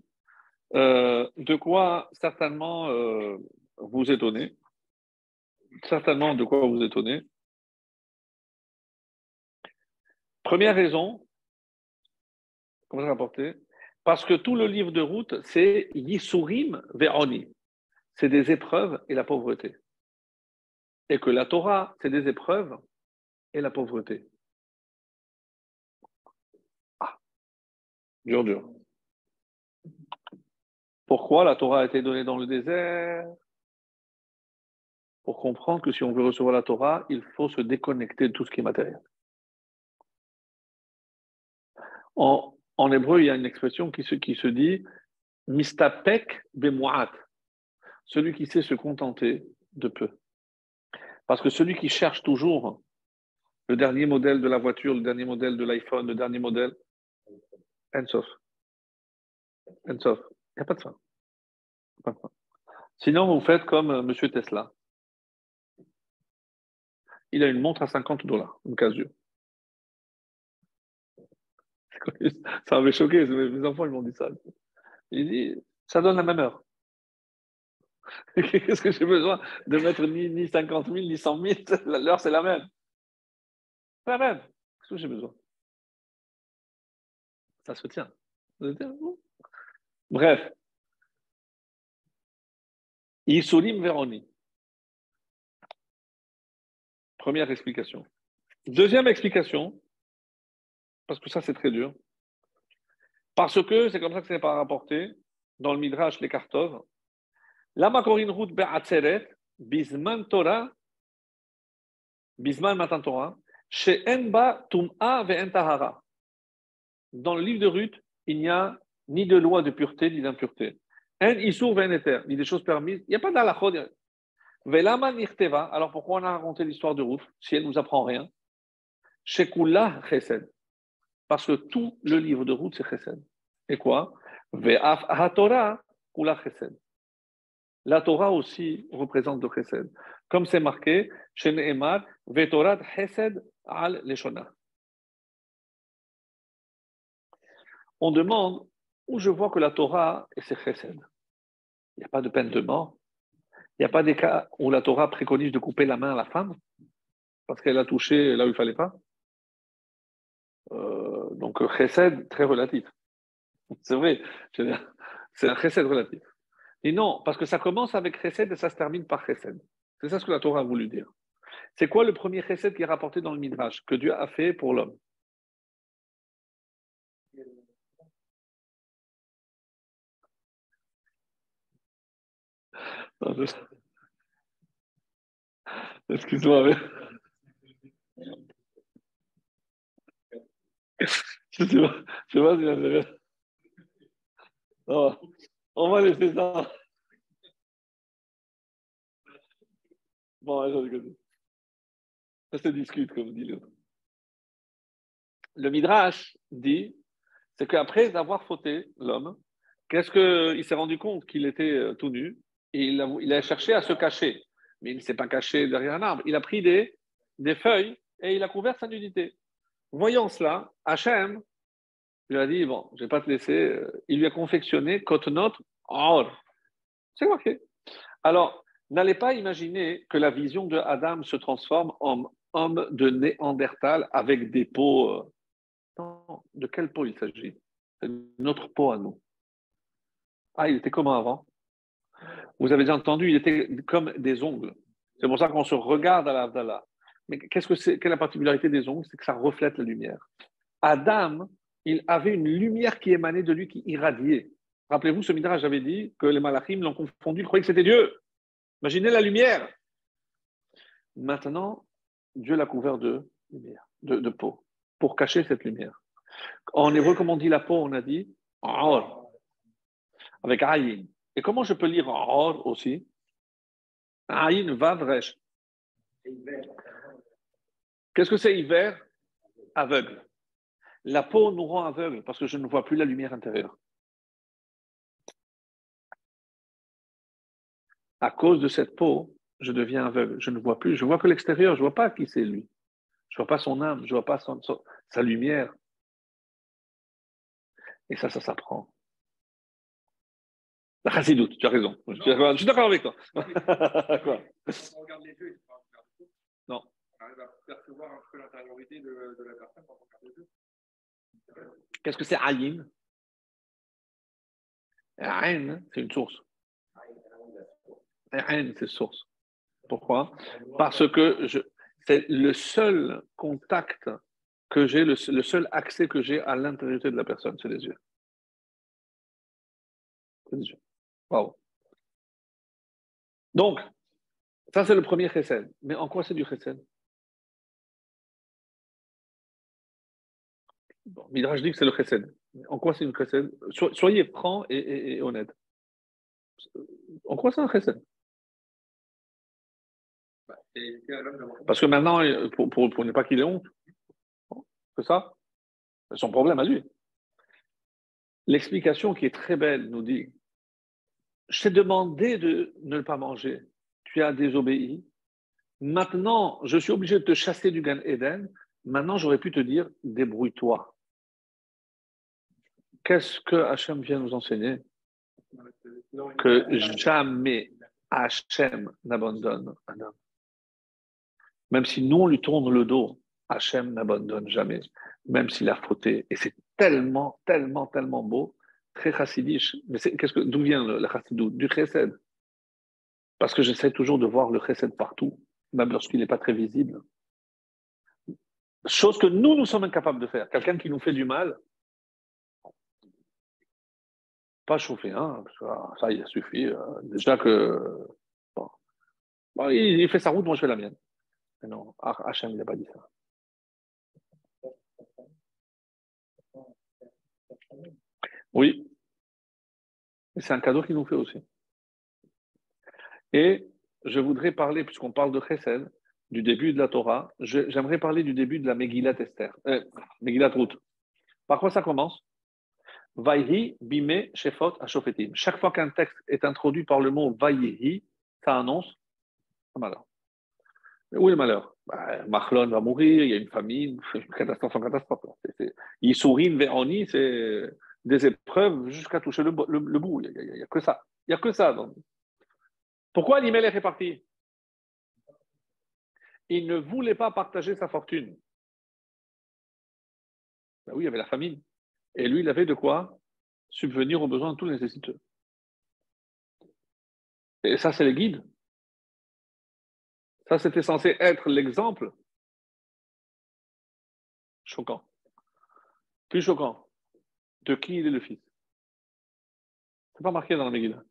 A: euh, de quoi certainement euh, vous étonner. Certainement de quoi vous étonner. Première raison, comment ça rapporté Parce que tout le livre de route, c'est Yisurim Veroni. C'est des épreuves et la pauvreté. Et que la Torah, c'est des épreuves et la pauvreté. Dur, dur. Pourquoi la Torah a été donnée dans le désert? Pour comprendre que si on veut recevoir la Torah, il faut se déconnecter de tout ce qui est matériel. En, hébreu, il y a une expression qui se, dit mistapek bemuat, celui qui sait se contenter de peu. Parce que celui qui cherche toujours le dernier modèle de la voiture, le dernier modèle de l'iPhone, le dernier modèle, Ensof. Ensof. Il n'y a pas de fin. Sinon, vous faites comme euh, M. Tesla. Il a une montre à 50 dollars, une casio. Ça m'avait choqué, mes enfants ils m'ont dit ça. Il dit, ça donne la même heure. Qu'est-ce que j'ai besoin de mettre ni, ni 50 000, ni 100 000 L'heure, c'est la même. C'est la même. Qu'est-ce que j'ai besoin? Ça se tient. Bref. Isulim Veroni. Première explication. Deuxième explication, parce que ça c'est très dur, parce que c'est comme ça que c'est pas rapporté dans le Midrash les Kartov. La Makorin Rout Be'atzeret, Bisman Torah, Bisman Matan Torah, Tum'a Ve'en dans le livre de Ruth, il n'y a ni de loi de pureté ni d'impureté. Un isur veneter, ni des choses permises. Il n'y a pas d'alachot. Velama nirteva. Alors pourquoi on a raconté l'histoire de Ruth si elle ne nous apprend rien? Shekula chesed. Parce que tout le livre de route, c'est chesed. Et quoi? La Torah aussi représente le chesed. Comme c'est marqué, chez Nehemar, Vetorat chesed al leshona. On demande où je vois que la Torah, et c'est chesed. Il n'y a pas de peine de mort. Il n'y a pas des cas où la Torah préconise de couper la main à la femme parce qu'elle a touché là où il ne fallait pas. Euh, donc, chesed, très relatif. C'est vrai, c'est un chesed relatif. Et non, parce que ça commence avec chesed et ça se termine par chesed. C'est ça ce que la Torah a voulu dire. C'est quoi le premier chesed qui est rapporté dans le Midrash que Dieu a fait pour l'homme? Excuse-moi, mais... Je sais pas, je sais pas si j'avais... Non, on va laisser ça. Bon, ça se discute, comme dit l'autre. Le Midrash dit, c'est qu'après avoir fauté l'homme, qu'est-ce qu'il s'est rendu compte qu'il était euh, tout nu et il a, cherché à se cacher. Mais il ne s'est pas caché derrière un arbre. Il a pris des feuilles et il a couvert sa nudité. Voyant cela, Hachem lui a dit Bon, je ne vais pas te laisser. Euh, il lui a confectionné Kotonot Or. C'est marqué. Alors, n'allez pas imaginer que la vision de Adam se transforme en homme de Néandertal avec des peaux. Euh, de quelle peau il s'agit? Notre peau à nous. Ah, il était comment avant Vous avez entendu, il était comme des ongles. C'est pour ça qu'on se regarde à l'Avdallah. Mais qu'est-ce que c'est Quelle est la particularité des ongles? C'est que ça reflète la lumière. Adam, il avait une lumière qui émanait de lui, qui irradiait. Rappelez-vous, ce midrash avait dit que les malachim l'ont confondu, ils croyaient que c'était Dieu. Imaginez la lumière. Maintenant, Dieu l'a couvert de lumière, de, peau, pour cacher cette lumière. En hébreu, comme on dit la peau, on a dit or, avec ayin. Et comment je peux lire or aussi? Ayin vavresh. Qu'est-ce que c'est hiver? Aveugle. La peau nous rend aveugle parce que je ne vois plus la lumière intérieure. À cause de cette peau, je deviens aveugle. Je ne vois plus. Je vois que l'extérieur. Je ne vois pas qui c'est lui. Je ne vois pas son âme. Je ne vois pas sa lumière. Et ça, ça s'apprend. La chassidoute, tu as raison. Je suis d'accord avec toi. On regarde les yeux, Non. Percevoir un peu l'intériorité de, la personne quand on regarde les yeux. Qu'est-ce que c'est Ayin Ayin, c'est une source. Ayin, c'est source. Pourquoi? Parce que je, c'est le seul contact que j'ai, le, le, seul accès que j'ai à l'intériorité de la personne, c'est les yeux. C'est les yeux. Donc, ça c'est le premier chesed. Mais en quoi c'est du chesed? Bon, Midrash dit que c'est le chesed. En quoi c'est une chesed? Soyez franc et, honnête. En quoi c'est un chesed? Parce que maintenant, pour, ne pas qu'il ait honte, c'est ça? Son problème à lui. L'explication qui est très belle nous dit je t'ai demandé de ne pas manger, tu as désobéi. Maintenant, je suis obligé de te chasser du Gan Eden. Maintenant, j'aurais pu te dire débrouille-toi. Qu'est-ce que Hachem vient nous enseigner Que jamais Hachem n'abandonne un homme. Même si nous, on lui tourne le dos, Hachem n'abandonne jamais, même s'il a fauté. Et c'est tellement, tellement, tellement beau très chassidish. Mais qu'est-ce que, d'où vient le, chassidou? Du chesed. Parce que j'essaie toujours de voir le chesed partout, même lorsqu'il n'est pas très visible. Chose que nous, nous sommes incapables de faire. Quelqu'un qui nous fait du mal, pas chauffer, hein, ça, il suffit. Euh, déjà que. Bon. il, fait sa route, moi je fais la mienne. Non, Hachem, il n'a pas dit ça. Oui. C'est un cadeau qu'il nous fait aussi. Et je voudrais parler, puisqu'on parle de Chesed, du début de la Torah, j'aimerais parler du début de la Megillat Esther, euh, Megillat Ruth. Par quoi ça commence? Vaihi, bime, shefot, ashofetim. Chaque fois qu'un texte est introduit par le mot vaihi, ça annonce un malheur. Mais où est le malheur? Bah, Machlon va mourir, il y a une famine, une catastrophe en catastrophe. Il sourit, c'est des épreuves jusqu'à toucher le, bout. Il n'y a, que ça. Il n'y a que ça. Pourquoi l'email est parti Il ne voulait pas partager sa fortune. Ben oui, il y avait la famine. Et lui, il avait de quoi subvenir aux besoins de les nécessiteux. Et ça, c'est les guides. Ça, c'était censé être l'exemple. Choquant. Plus choquant. De qui il est le fils C'est pas marqué dans la Megillah.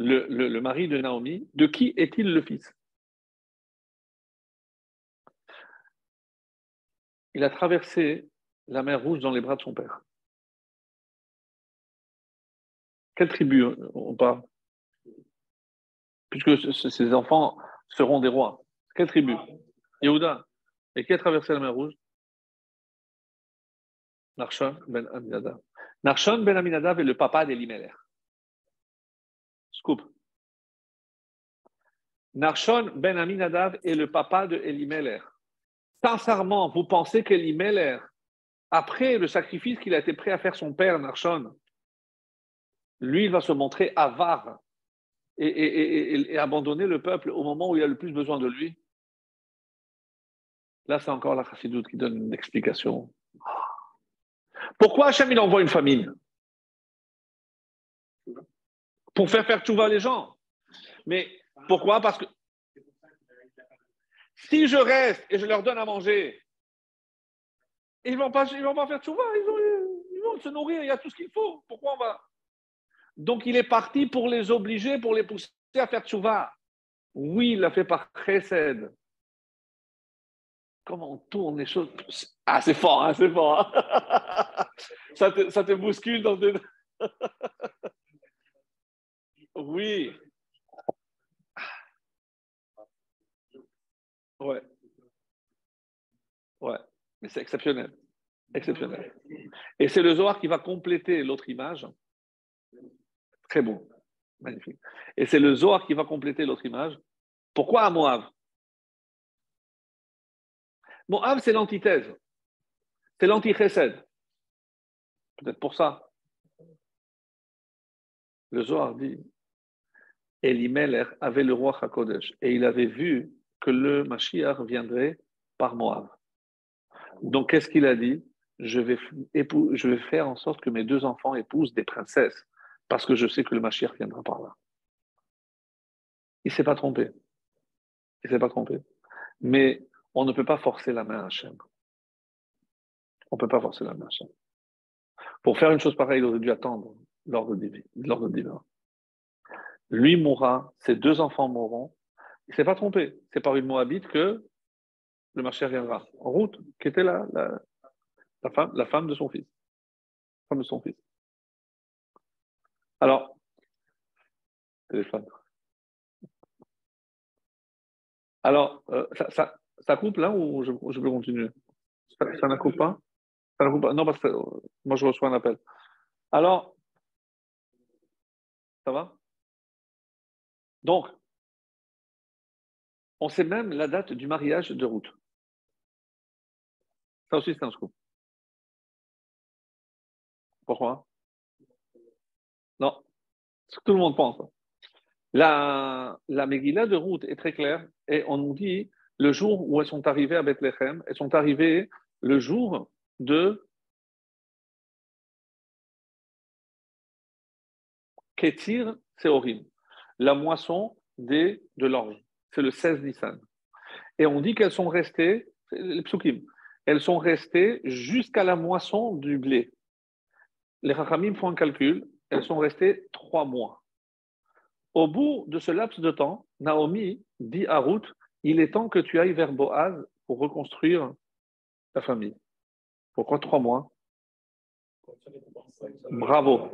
A: Le, le, le mari de Naomi, de qui est-il le fils? Il a traversé la mer Rouge dans les bras de son père. Quelle tribu on parle? Puisque ses enfants seront des rois. Quelle tribu? Yehuda. Et qui a traversé la mer Rouge? Narshon ben Aminadav. Narshon ben Aminadav est le papa d'Elimelech. Scoop. Narshon ben Aminadav est le papa de. Sincèrement, vous pensez qu'Elimelech, après le sacrifice qu'il a été prêt à faire son père, Narshon, lui, va se montrer avare et, abandonner le peuple au moment où il a le plus besoin de lui Là, c'est encore la chassidoute qui donne une explication. Pourquoi Hachem il envoie une famine? Pour faire faire tout les gens. Mais pourquoi? Parce que si je reste et je leur donne à manger, ils ne vont, pas, vont pas faire tout ils, ils vont se nourrir, il y a tout ce qu'il faut. Pourquoi on va? Donc il est parti pour les obliger, pour les pousser à faire tchouva. Oui, il l'a fait par chesed. Comment on tourne les choses? Ah, c'est fort, hein, c'est fort. Hein. ça, te, ça te bouscule dans des... oui. Ouais. Ouais, mais c'est exceptionnel. Exceptionnel. Et c'est le Zohar qui va compléter l'autre image. Très beau. Magnifique. Et c'est le Zohar qui va compléter l'autre image. Pourquoi à Moab Moab, c'est l'antithèse. C'est l'anti-chesed. Peut-être pour ça. Le Zohar dit Elimelech avait le roi Hakodesh et il avait vu que le Mashiach viendrait par Moab. Donc, qu'est-ce qu'il a dit? Je vais, je vais faire en sorte que mes deux enfants épousent des princesses parce que je sais que le Mashiach viendra par là. Il ne s'est pas trompé. Il ne s'est pas trompé. Mais on ne peut pas forcer la main à Hachem. On ne peut pas forcer la main à Hachem. Pour faire une chose pareille, il aurait dû attendre l'ordre divin. Lui mourra, ses deux enfants mourront. Il ne s'est pas trompé. C'est par une Moabite que le Mashiach viendra. En route, qui était la, la, femme, de son fils. La femme de son fils. Alors, téléphone. Alors, euh, ça, coupe là ou je, peux continuer? Ça, ça ne coupe pas? Ça ne coupe pas Non, parce que euh, moi je reçois un appel. Alors, ça va? Donc, on sait même la date du mariage de route. Ça aussi, c'est un scoop. Pourquoi? Non, ce que tout le monde pense. La, la Megillah de route est très claire et on nous dit le jour où elles sont arrivées à Bethléem, elles sont arrivées le jour de Ketir Seorim, la moisson des, de l'orge. C'est le 16 Nissan. Et on dit qu'elles sont restées, les psukim, elles sont restées jusqu'à la moisson du blé. Les Rachamim font un calcul, elles sont restées trois mois. Au bout de ce laps de temps, Naomi dit à Ruth Il est temps que tu ailles vers Boaz pour reconstruire ta famille. Pourquoi trois mois? Bravo.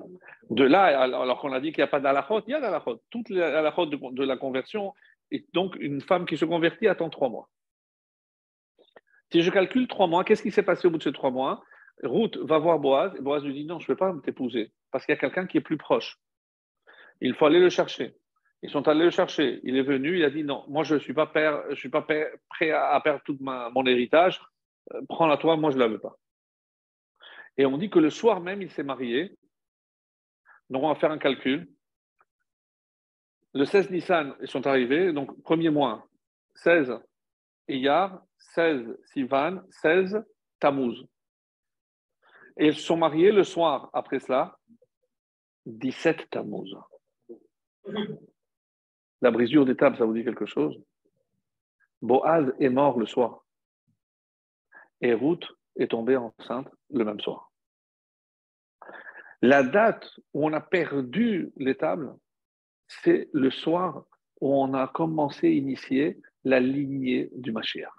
A: De là, alors qu'on a dit qu'il n'y a pas d'alachot, il y a d'alachot. Toute l'alachot de, de la conversion, et donc une femme qui se convertit attend trois mois. Si je calcule trois mois, qu'est-ce qui s'est passé au bout de ces trois mois? Ruth va voir Boaz, et Boaz lui dit non, je ne peux pas t'épouser, parce qu'il y a quelqu'un qui est plus proche. Il faut aller le chercher. Ils sont allés le chercher. Il est venu, il a dit non, moi je ne suis pas, prêt à perdre tout mon héritage. Euh, prends-la toi, moi je ne la veux pas. Et on dit que le soir même, il s'est marié. Donc on va faire un calcul. Le 16 Nissan, ils sont arrivés. Donc premier mois, 16 Iyar, 16 Sivan, 16 Tammuz. Et ils se sont mariés le soir après cela, 17 Tammuz. La brisure des tables, ça vous dit quelque chose? Boaz est mort le soir. Et Ruth est tombée enceinte le même soir. La date où on a perdu les tables, c'est le soir où on a commencé à initier la lignée du Mashiach.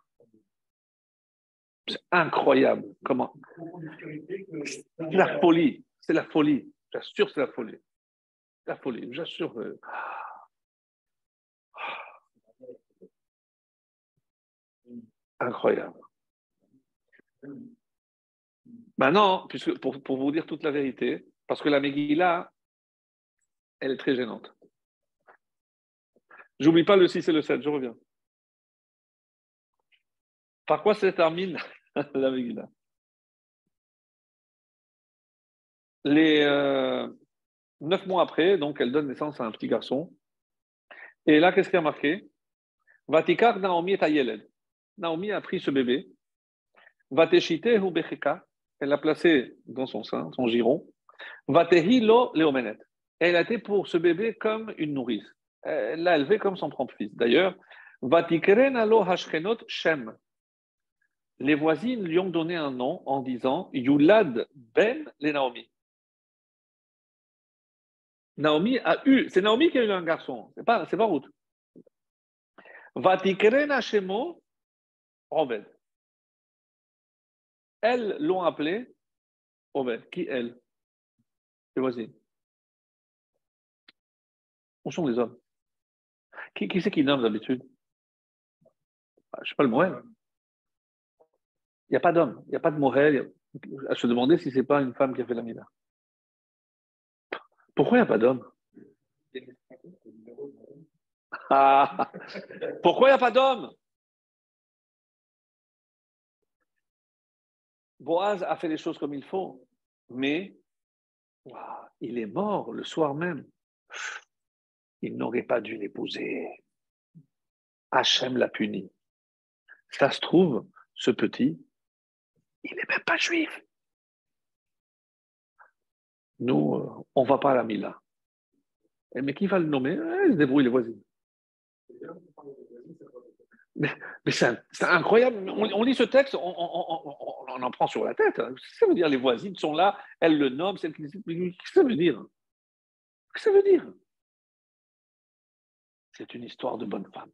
A: C'est incroyable. Comment C'est la folie. C'est la folie. J'assure, c'est la folie. La folie. J'assure. Euh, Incroyable. Maintenant, puisque pour, vous dire toute la vérité, parce que la Megillah, elle est très gênante. J'oublie pas le 6 et le 7, je reviens. Par quoi se termine la Megillah? Les euh, neuf mois après, donc elle donne naissance à un petit garçon. Et là, qu'est-ce qui a marqué Vatikar Naomi Ayeled. Naomi a pris ce bébé. Vateshite Becheka. Elle l'a placé dans son sein, son giron. Vatehi lo leomenet. Elle a été pour ce bébé comme une nourrice. Elle l'a élevé comme son propre fils. D'ailleurs, Vatikren alo Shem. Les voisines lui ont donné un nom en disant Yulad ben le Naomi. Naomi a eu, c'est Naomi qui a eu un garçon, c'est pas, c'est pas Ruth. Vatikren Hashemo Obed. Elles l'ont appelé Obed. Qui elle Les voisines. Où sont les hommes? Qui, c'est qui nomme d'habitude ah, Je ne sais pas le Moël. Il n'y a pas d'homme, il n'y a pas de Moël. À se demander si ce n'est pas une femme qui a fait la mina. Pourquoi il n'y a pas d'homme? Ah, Pourquoi il n'y a pas d'homme? Boaz a fait les choses comme il faut, mais il est mort le soir même. Il n'aurait pas dû l'épouser. Hachem l'a puni. Ça se trouve, ce petit, il n'est même pas juif. Nous, euh, on ne va pas à la Mila. Eh, mais qui va le nommer? Eh, Il se débrouille les voisines. Mais, c'est incroyable. On, lit ce texte, on, en prend sur la tête. Hein. Ça veut dire Les voisines sont là, elles le nomment, Qu'est-ce que ça veut dire? Qu'est-ce que ça veut dire? C'est une histoire de bonne femme.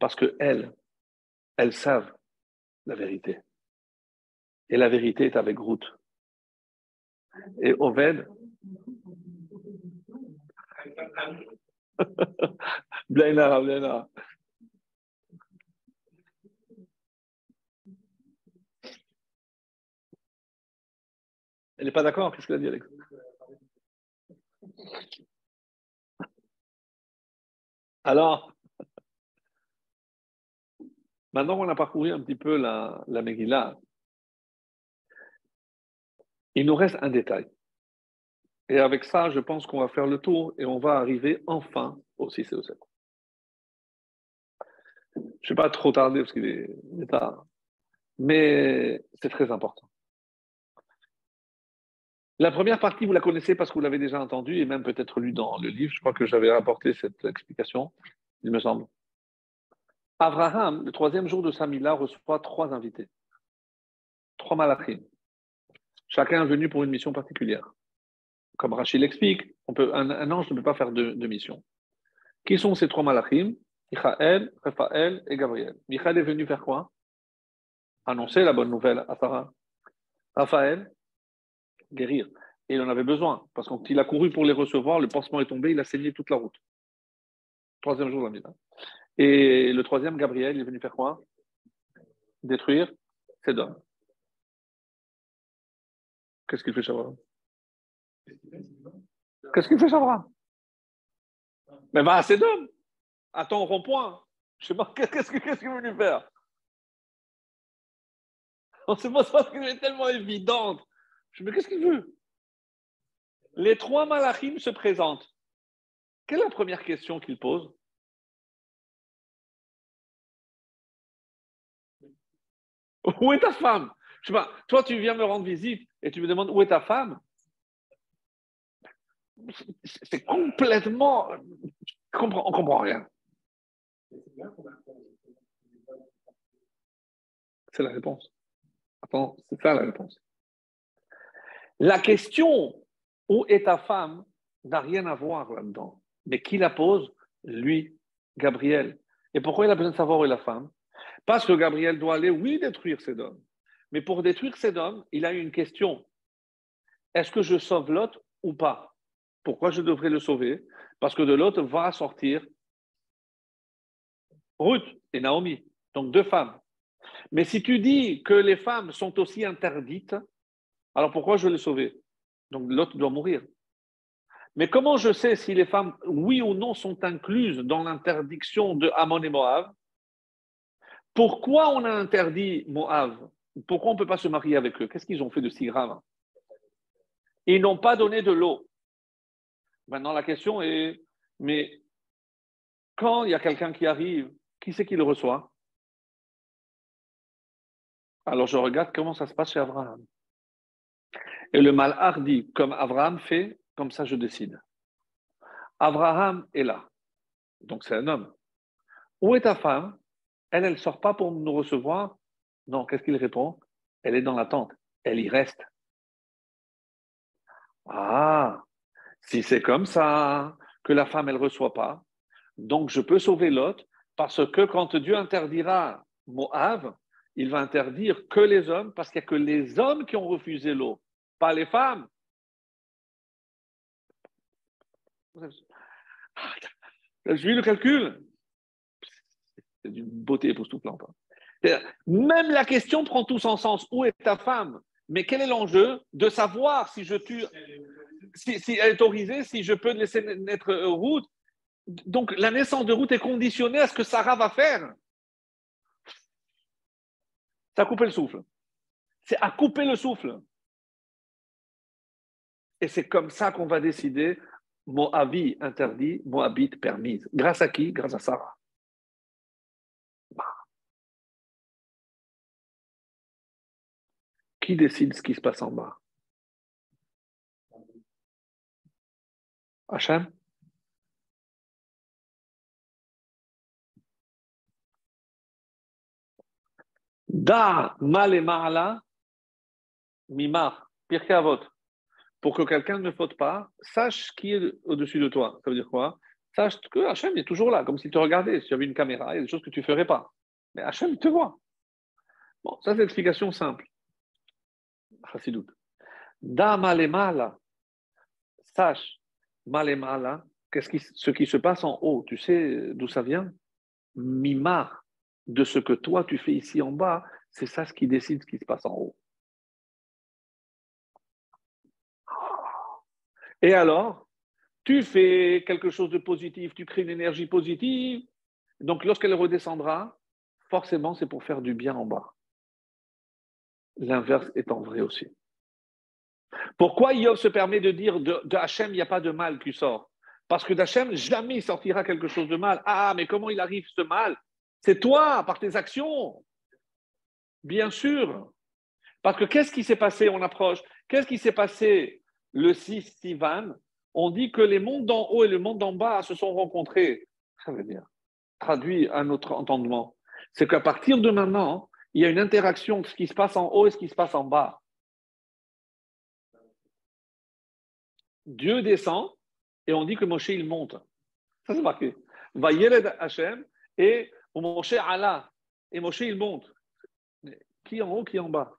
A: Parce que elles, elles savent la vérité. Et la vérité est avec Ruth. Et Oved. Blaina, Blaina. Elle n'est pas d'accord Qu'est-ce qu'elle a dit, Alex? Alors, maintenant qu'on a parcouru un petit peu la, la Megillah, il nous reste un détail. Et avec ça, je pense qu'on va faire le tour et on va arriver enfin au 6 et au 7. Je ne vais pas trop tarder parce qu'il est tard, mais c'est très important. La première partie, vous la connaissez parce que vous l'avez déjà entendue et même peut-être lu dans le livre. Je crois que j'avais rapporté cette explication, il me semble. Abraham, le troisième jour de Samila, reçoit trois invités, trois malachim. Chacun venu pour une mission particulière. Comme Rachid l'explique, un, ange ne peut pas faire deux, missions. Qui sont ces trois malachim? Michael, Raphaël et Gabriel. Michael est venu faire quoi? Annoncer la bonne nouvelle à Sarah. Raphaël, guérir. Et il en avait besoin, parce que a couru pour les recevoir, le pansement est tombé, il a saigné toute la route. Troisième jour de la Et le troisième, Gabriel, il est venu faire quoi? Détruire Sedom. Qu'est-ce qu'il fait Shavra Qu'est-ce qu'il fait Shavra Mais va à Sedom, à ton rond-point. Je sais pas, qu'est-ce qu'il qu veut lui faire? On se pose pas qu'il est tellement évidente. Je me dis, qu'est-ce qu'il veut? Les trois malachim se présentent. Quelle est la première question qu'il pose? Où est ta femme? Je sais toi tu viens me rendre visite et tu me demandes où est ta femme? C'est complètement. On ne comprend rien. C'est la réponse. Attends, c'est ça la réponse. La question où est ta femme n'a rien à voir là-dedans. Mais qui la pose? Lui, Gabriel. Et pourquoi il a besoin de savoir où est la femme? Parce que Gabriel doit aller, oui, détruire Sédom. Mais pour détruire Sédom, il a une question. Est-ce que je sauve Lot ou pas? Pourquoi je devrais le sauver? Parce que de Lot va sortir Ruth et Naomi, donc deux femmes. Mais si tu dis que les femmes sont aussi interdites, alors pourquoi je vais les sauver Donc l'autre doit mourir. Mais comment je sais si les femmes, oui ou non, sont incluses dans l'interdiction de Amon et Moab Pourquoi on a interdit Moab Pourquoi on ne peut pas se marier avec eux? Qu'est-ce qu'ils ont fait de si grave? Ils n'ont pas donné de l'eau. Maintenant, la question est, mais quand il y a quelqu'un qui arrive qui c'est qui le reçoit? Alors je regarde comment ça se passe chez Abraham. Et le mal dit, comme Abraham fait, comme ça je décide. Abraham est là. Donc c'est un homme. Où est ta femme? Elle, elle ne sort pas pour nous recevoir? Non, qu'est-ce qu'il répond? Elle est dans la tente. Elle y reste. Ah, si c'est comme ça, que la femme, elle ne reçoit pas, donc je peux sauver l'autre parce que quand Dieu interdira Moab, il va interdire que les hommes, parce qu'il n'y a que les hommes qui ont refusé l'eau, pas les femmes. Je suis le calcul. C'est d'une beauté pour tout Même la question prend tout son sens. Où est ta femme? Mais quel est l'enjeu De savoir si je tue, si, si, elle est autorisée, si je peux laisser naître route, donc la naissance de Ruth est conditionnée à ce que Sarah va faire. C'est à couper le souffle. C'est à couper le souffle. Et c'est comme ça qu'on va décider Moabi interdit, Moabite permise. Grâce à qui? Grâce à Sarah. Qui décide ce qui se passe en bas? Hachem? Da mal ma'ala mimar, pirkei avot. Pour que quelqu'un ne faute pas, sache qui est au-dessus de toi. Ça veut dire quoi? Sache que Hachem est toujours là, comme s'il te regardait. Si tu avais une caméra, il y a des choses que tu ne ferais pas. Mais Hachem te voit. Bon, ça c'est l'explication simple. Chassidout. Da mala. Sache, qui, ce qui se passe en haut? Tu sais d'où ça vient? Mimar de ce que toi tu fais ici en bas, c'est ça ce qui décide ce qui se passe en haut. Et alors, tu fais quelque chose de positif, tu crées une énergie positive, donc lorsqu'elle redescendra, forcément c'est pour faire du bien en bas. L'inverse étant vrai aussi. Pourquoi Yov se permet de dire de, de Hachem, il n'y a pas de mal qui sort? Parce que d'Hachem, jamais sortira quelque chose de mal. Ah, mais comment il arrive ce mal? C'est toi, par tes actions. Bien sûr. Parce que qu'est-ce qui s'est passé On approche? Qu'est-ce qui s'est passé le 6 Sivan? On dit que les mondes d'en haut et le monde d'en bas se sont rencontrés. Ça veut dire, traduit à notre entendement, c'est qu'à partir de maintenant, il y a une interaction entre ce qui se passe en haut et ce qui se passe en bas. Dieu descend et on dit que Moshe il monte. Ça c'est marqué. Va Yeled Hashem et ou Moshe Allah, et Moshe il monte. Qui en haut, qui en bas?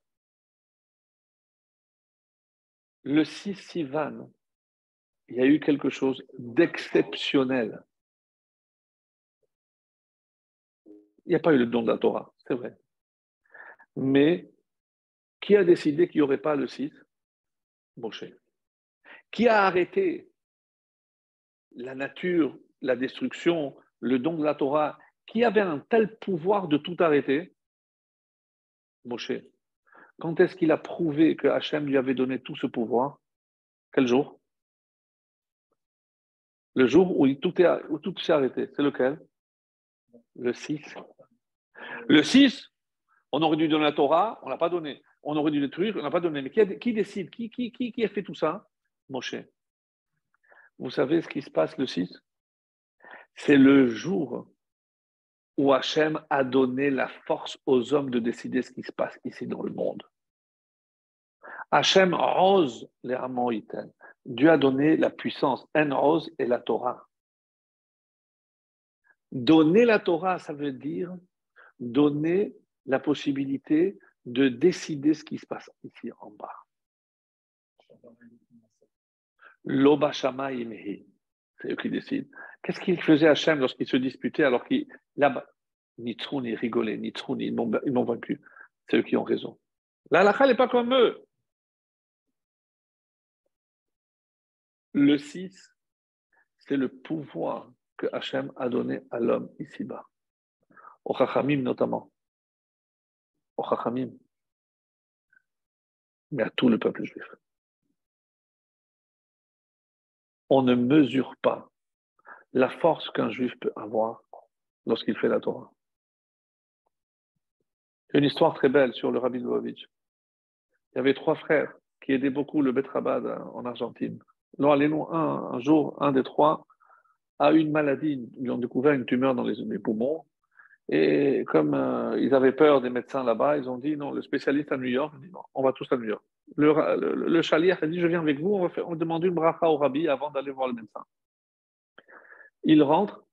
A: Le 6 Sivan, il y a eu quelque chose d'exceptionnel. Il n'y a pas eu le don de la Torah, c'est vrai. Mais qui a décidé qu'il n'y aurait pas le 6 Moshe. Qui a arrêté la nature, la destruction, le don de la Torah Qui avait un tel pouvoir de tout arrêter Moshe. Quand est-ce qu'il a prouvé que Hachem lui avait donné tout ce pouvoir? Quel jour? Le jour où, tout, s'est arrêté. C'est lequel? Le 6. Le 6, on aurait dû donner la Torah, on ne l'a pas donné. On aurait dû détruire, on n'a pas donné. Mais qui, décide? Qui, qui a fait tout ça? Moshe. Vous savez ce qui se passe le 6 C'est le jour où Hachem a donné la force aux hommes de décider ce qui se passe ici dans le monde. Hachem rose les Amoïten. Dieu a donné la puissance. En rose et la Torah. Donner la Torah, ça veut dire donner la possibilité de décider ce qui se passe ici en bas. L'Obashama c'est eux qui décident. Qu'est-ce qu'il faisait Hachem lorsqu'il se disputait alors qu'il là-bas, ni trou ni rigolé, ni trou ni ils m'ont vaincu. C'est eux qui ont raison. La n'est pas comme eux. Le 6, c'est le pouvoir que Hachem a donné à l'homme ici-bas. Au Chachamim notamment. Au Chachamim. Mais à tout le peuple juif. On ne mesure pas la force qu'un juif peut avoir lorsqu'il fait la Torah. Une histoire très belle sur le Rabbi Lubavitch. Il y avait trois frères qui aidaient beaucoup le Betrabad en Argentine. Alors, un, un jour, un des trois a une maladie. Ils ont découvert une tumeur dans les, poumons. Et comme euh, ils avaient peur des médecins là-bas, ils ont dit non, le spécialiste à New York, non, on va tous à New York. Le, le, a dit je viens avec vous, on va, faire, on demander une bracha au rabbi avant d'aller voir le médecin. Il rentre,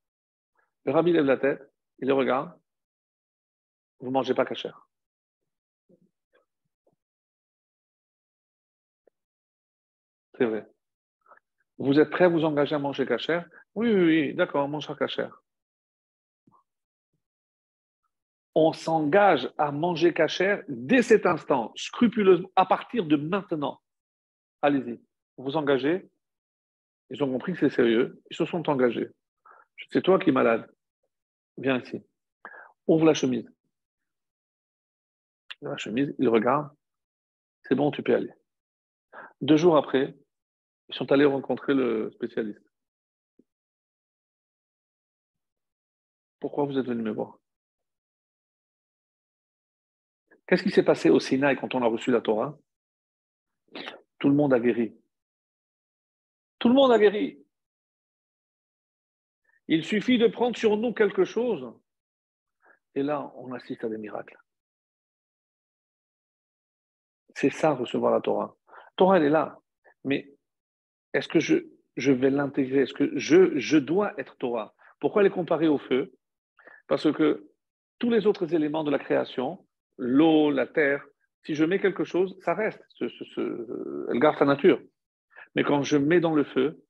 A: le rabbi lève la tête, il le regarde, vous ne mangez pas cachère. C'est vrai. Vous êtes prêt à vous engager à manger cachère Oui, oui, d'accord, on mangera cachère. On s'engage à manger cachère dès cet instant, scrupuleusement, à partir de maintenant. Allez-y, vous engagez. Ils ont compris que c'est sérieux, ils se sont engagés. C'est toi qui es malade. Viens ici. Ouvre la chemise. La chemise, il regarde. C'est bon, tu peux aller. Deux jours après, ils sont allés rencontrer le spécialiste. Pourquoi vous êtes venu me voir? Qu'est-ce qui s'est passé au Sinaï quand on a reçu la Torah? Tout le monde a guéri. Tout le monde a guéri. Il suffit de prendre sur nous quelque chose et là, on assiste à des miracles. C'est ça, recevoir la Torah. La Torah, elle est là. Mais est-ce que je, vais l'intégrer? Est-ce que je, je dois être Torah? Pourquoi elle est comparée au feu? Parce que tous les autres éléments de la création, l'eau, la terre, si je mets quelque chose, ça reste. elle garde sa nature. Mais quand je mets dans le feu,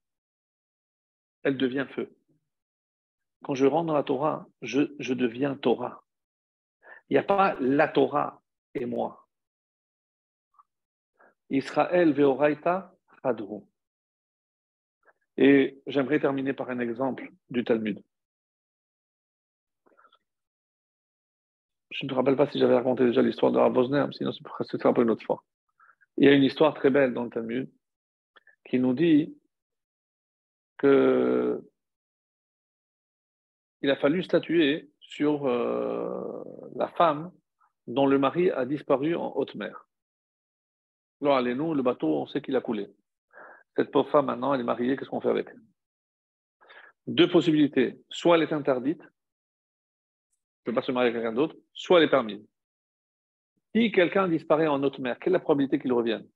A: elle devient feu. Quand je rentre dans la Torah, je, deviens Torah. Il n'y a pas la Torah et moi. Israël veoraita hadru. Et j'aimerais terminer par un exemple du Talmud. Je ne me rappelle pas si j'avais raconté déjà l'histoire de Ravosner, sinon c'est un peu une autre fois. Il y a une histoire très belle dans le Talmud qui nous dit que il a fallu statuer sur euh, la femme dont le mari a disparu en haute mer. Alors, allez-nous, le bateau, on sait qu'il a coulé. Cette pauvre femme, maintenant, elle est mariée, qu'est-ce qu'on fait avec? Elle Deux possibilités. Soit elle est interdite, ne peut pas se marier avec quelqu'un d'autre, soit elle est permise. Si quelqu'un disparaît en haute mer, quelle est la probabilité qu'il revienne?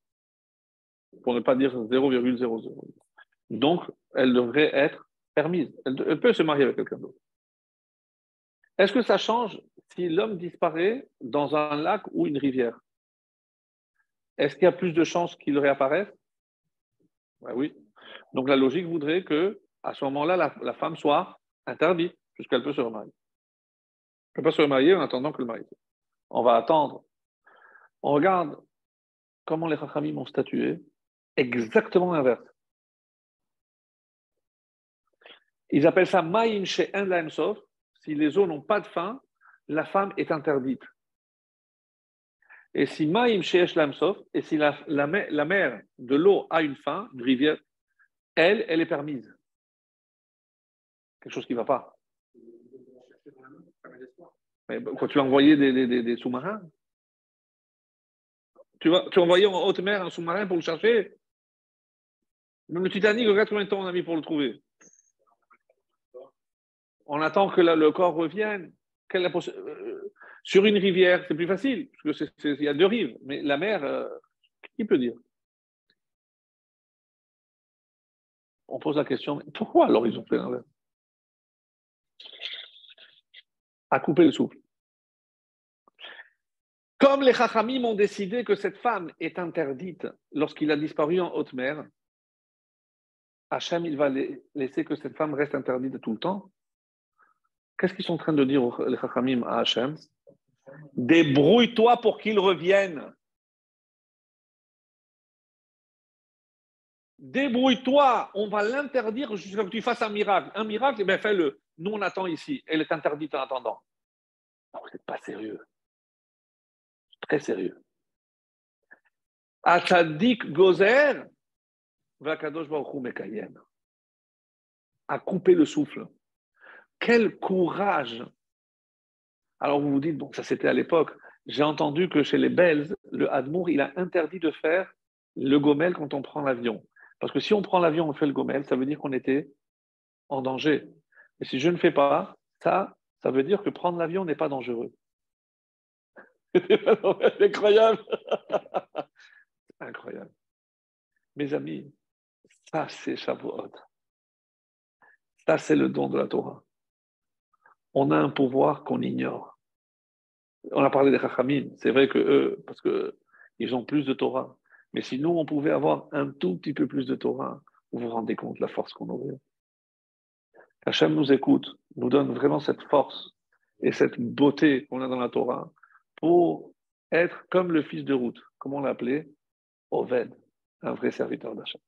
A: Pour ne pas dire 0,00. Donc, elle devrait être permise. elle peut se marier avec quelqu'un d'autre. Est-ce que ça change si l'homme disparaît dans un lac ou une rivière? Est-ce qu'il y a plus de chances qu'il réapparaisse? Ben Oui. Donc la logique voudrait que à ce moment-là, la, femme soit interdite puisqu'elle peut se remarier. Elle peut pas se remarier en attendant que le mari. On va attendre On regarde comment les Chachamim ont statué, exactement l'inverse. Ils appellent ça Maïm chez. Si les eaux n'ont pas de fin, la femme est interdite. Et si Maïm chez Sof, et si la, la, la mer de l'eau a une fin, une rivière, elle, elle est permise. Quelque chose qui ne va pas. Mais quoi, tu as envoyé des, des, sous-marins tu vas, tu envoyer en haute mer un sous-marin pour le chercher le Titanic, regarde combien de temps on a mis pour le trouver. On attend que le corps revienne. Euh, sur une rivière, c'est plus facile, parce qu'il y a deux rives. Mais la mer, euh, qui peut dire? On pose la question, pourquoi alors ils ont fait l'inverse À couper le souffle. Comme les Chachamim ont décidé que cette femme est interdite lorsqu'il a disparu en haute mer, Hachem, il va laisser que cette femme reste interdite tout le temps. Qu'est-ce qu'ils sont en train de dire les Chachamim à Hachem? Débrouille-toi pour qu'il revienne. Débrouille-toi, on va l'interdire jusqu'à ce que tu fasses un miracle. Un miracle, eh bien fais-le. Nous, on attend ici. Elle est interdite en attendant. vous n'êtes pas sérieux. Très sérieux. Atadik Gozer, Vakadosh Mekayem. A couper le souffle. Quel courage Alors vous vous dites, bon, ça c'était à l'époque. J'ai entendu que chez les Belges, le Hadmour, il a interdit de faire le gomel quand on prend l'avion. Parce que si on prend l'avion, on fait le gomel, ça veut dire qu'on était en danger. Et si je ne fais pas ça, ça veut dire que prendre l'avion n'est pas dangereux. C'est incroyable. incroyable. Mes amis, ça c'est Shavuot. Ça c'est le don de la Torah. On a un pouvoir qu'on ignore. On a parlé des Chachamim. C'est vrai que eux, parce qu'ils ont plus de Torah. Mais si nous, on pouvait avoir un tout petit peu plus de Torah, vous vous rendez compte de la force qu'on aurait. Hachem nous écoute, nous donne vraiment cette force et cette beauté qu'on a dans la Torah pour être comme le fils de route, comme on l'appelait, Oved, un vrai serviteur d'achat.